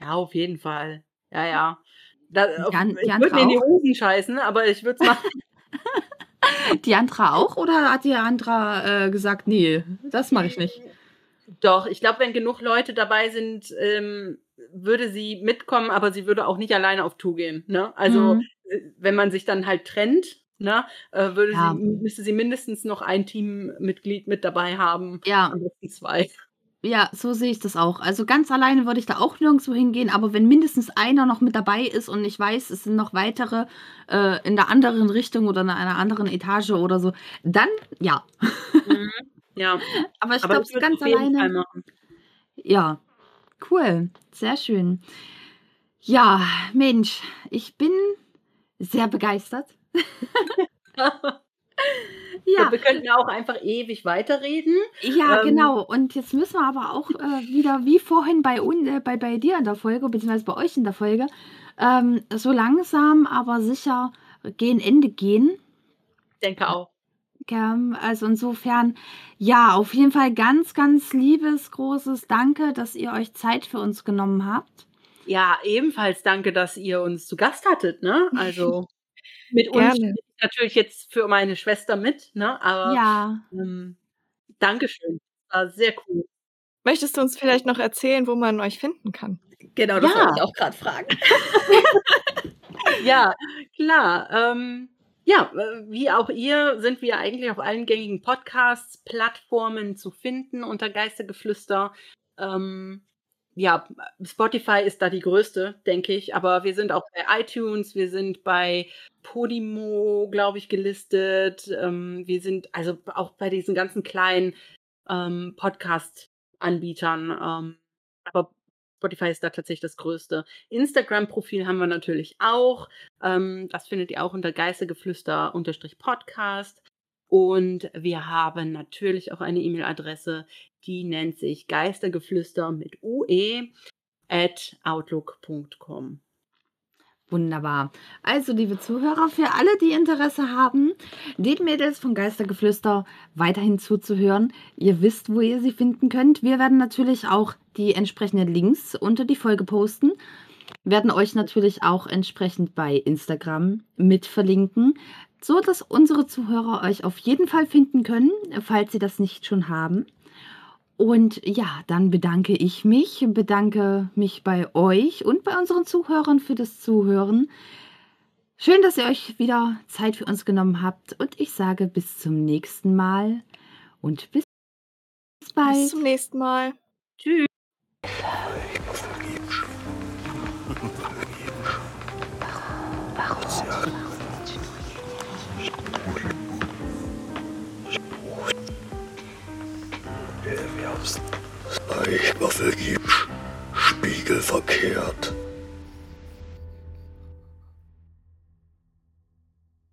Ja, auf jeden Fall. Ja, ja. Da auf Jan ich Diandra würde mir in die? Hosen scheißen, aber ich würde es machen. *laughs* Diandra auch oder hat Diandra, äh, gesagt: „Ne, das mache ich nicht?“ Doch, ich glaube, wenn genug Leute dabei sind, ähm, würde sie mitkommen, aber sie würde auch nicht alleine auf Tour gehen, ne? Also, Mhm. äh, wenn man sich dann halt trennt, ne, äh, würde Ja. sie müsste sie mindestens noch ein Teammitglied mit dabei haben, Ja. am besten 2. Ja, so sehe ich das auch. Also, ganz alleine würde ich da auch nirgendswo hingehen, aber wenn mindestens einer noch mit dabei ist und ich weiß, es sind noch weitere, äh, in der anderen Richtung oder in einer anderen Etage oder so, dann ja. Mhm. Ja. *laughs* Aber ich glaube, es ganz alleine. Ja, cool, sehr schön. Ja, Mensch, ich bin sehr begeistert. *laughs* Ja, wir könnten ja auch einfach ewig weiterreden. Ja, Ähm genau. Und jetzt müssen wir aber auch, äh, wieder wie vorhin bei äh, bei bei dir in der Folge, beziehungsweise bei euch in der Folge, ähm, so langsam, aber sicher gen Ende gehen. Denke auch. Also insofern, ja, auf jeden Fall ganz, ganz liebes, großes Danke, dass ihr euch Zeit für uns genommen habt. Ja, ebenfalls danke, dass ihr uns zu Gast hattet, ne? Also, *laughs* mit uns Gerne. ich natürlich jetzt für meine Schwester mit, ne? Aber, Ja. ähm, Dankeschön. War sehr cool. Möchtest du uns vielleicht noch erzählen, wo man euch finden kann? Genau, das Ja. wollte ich auch grad fragen. *laughs* *laughs* Ja, klar. Ähm, ja, wie auch ihr sind wir eigentlich auf allen gängigen Podcasts, Plattformen zu finden unter Geistergeflüster. Ähm, ja, Spotify ist da die größte, denke ich, aber wir sind auch bei iTunes, wir sind bei Podimo, glaube ich, gelistet. Ähm, wir sind also auch bei diesen ganzen kleinen, ähm, Podcast-Anbietern, ähm, aber Spotify ist da tatsächlich das Größte. Instagram-Profil haben wir natürlich auch. Ähm, das findet ihr auch unter Geistergeflüster-Podcast. Und wir haben natürlich auch eine E-Mail-Adresse, die nennt sich geistergeflüster mit ue at outlook.com. Wunderbar. Also, liebe Zuhörer, für alle, die Interesse haben, den Mädels von Geistergeflüster weiterhin zuzuhören, ihr wisst, wo ihr sie finden könnt. Wir werden natürlich auch die entsprechenden Links unter die Folge posten. Werden euch natürlich auch entsprechend bei Instagram mit verlinken, so dass unsere Zuhörer euch auf jeden Fall finden können, falls sie das nicht schon haben. Und ja, dann bedanke ich mich, bedanke mich bei euch und bei unseren Zuhörern für das Zuhören. Schön, dass ihr euch wieder Zeit für uns genommen habt und ich sage bis zum nächsten Mal und bis bald. Bis zum nächsten Mal. Tschüss. Ich war vergibst. Spiegelverkehrt.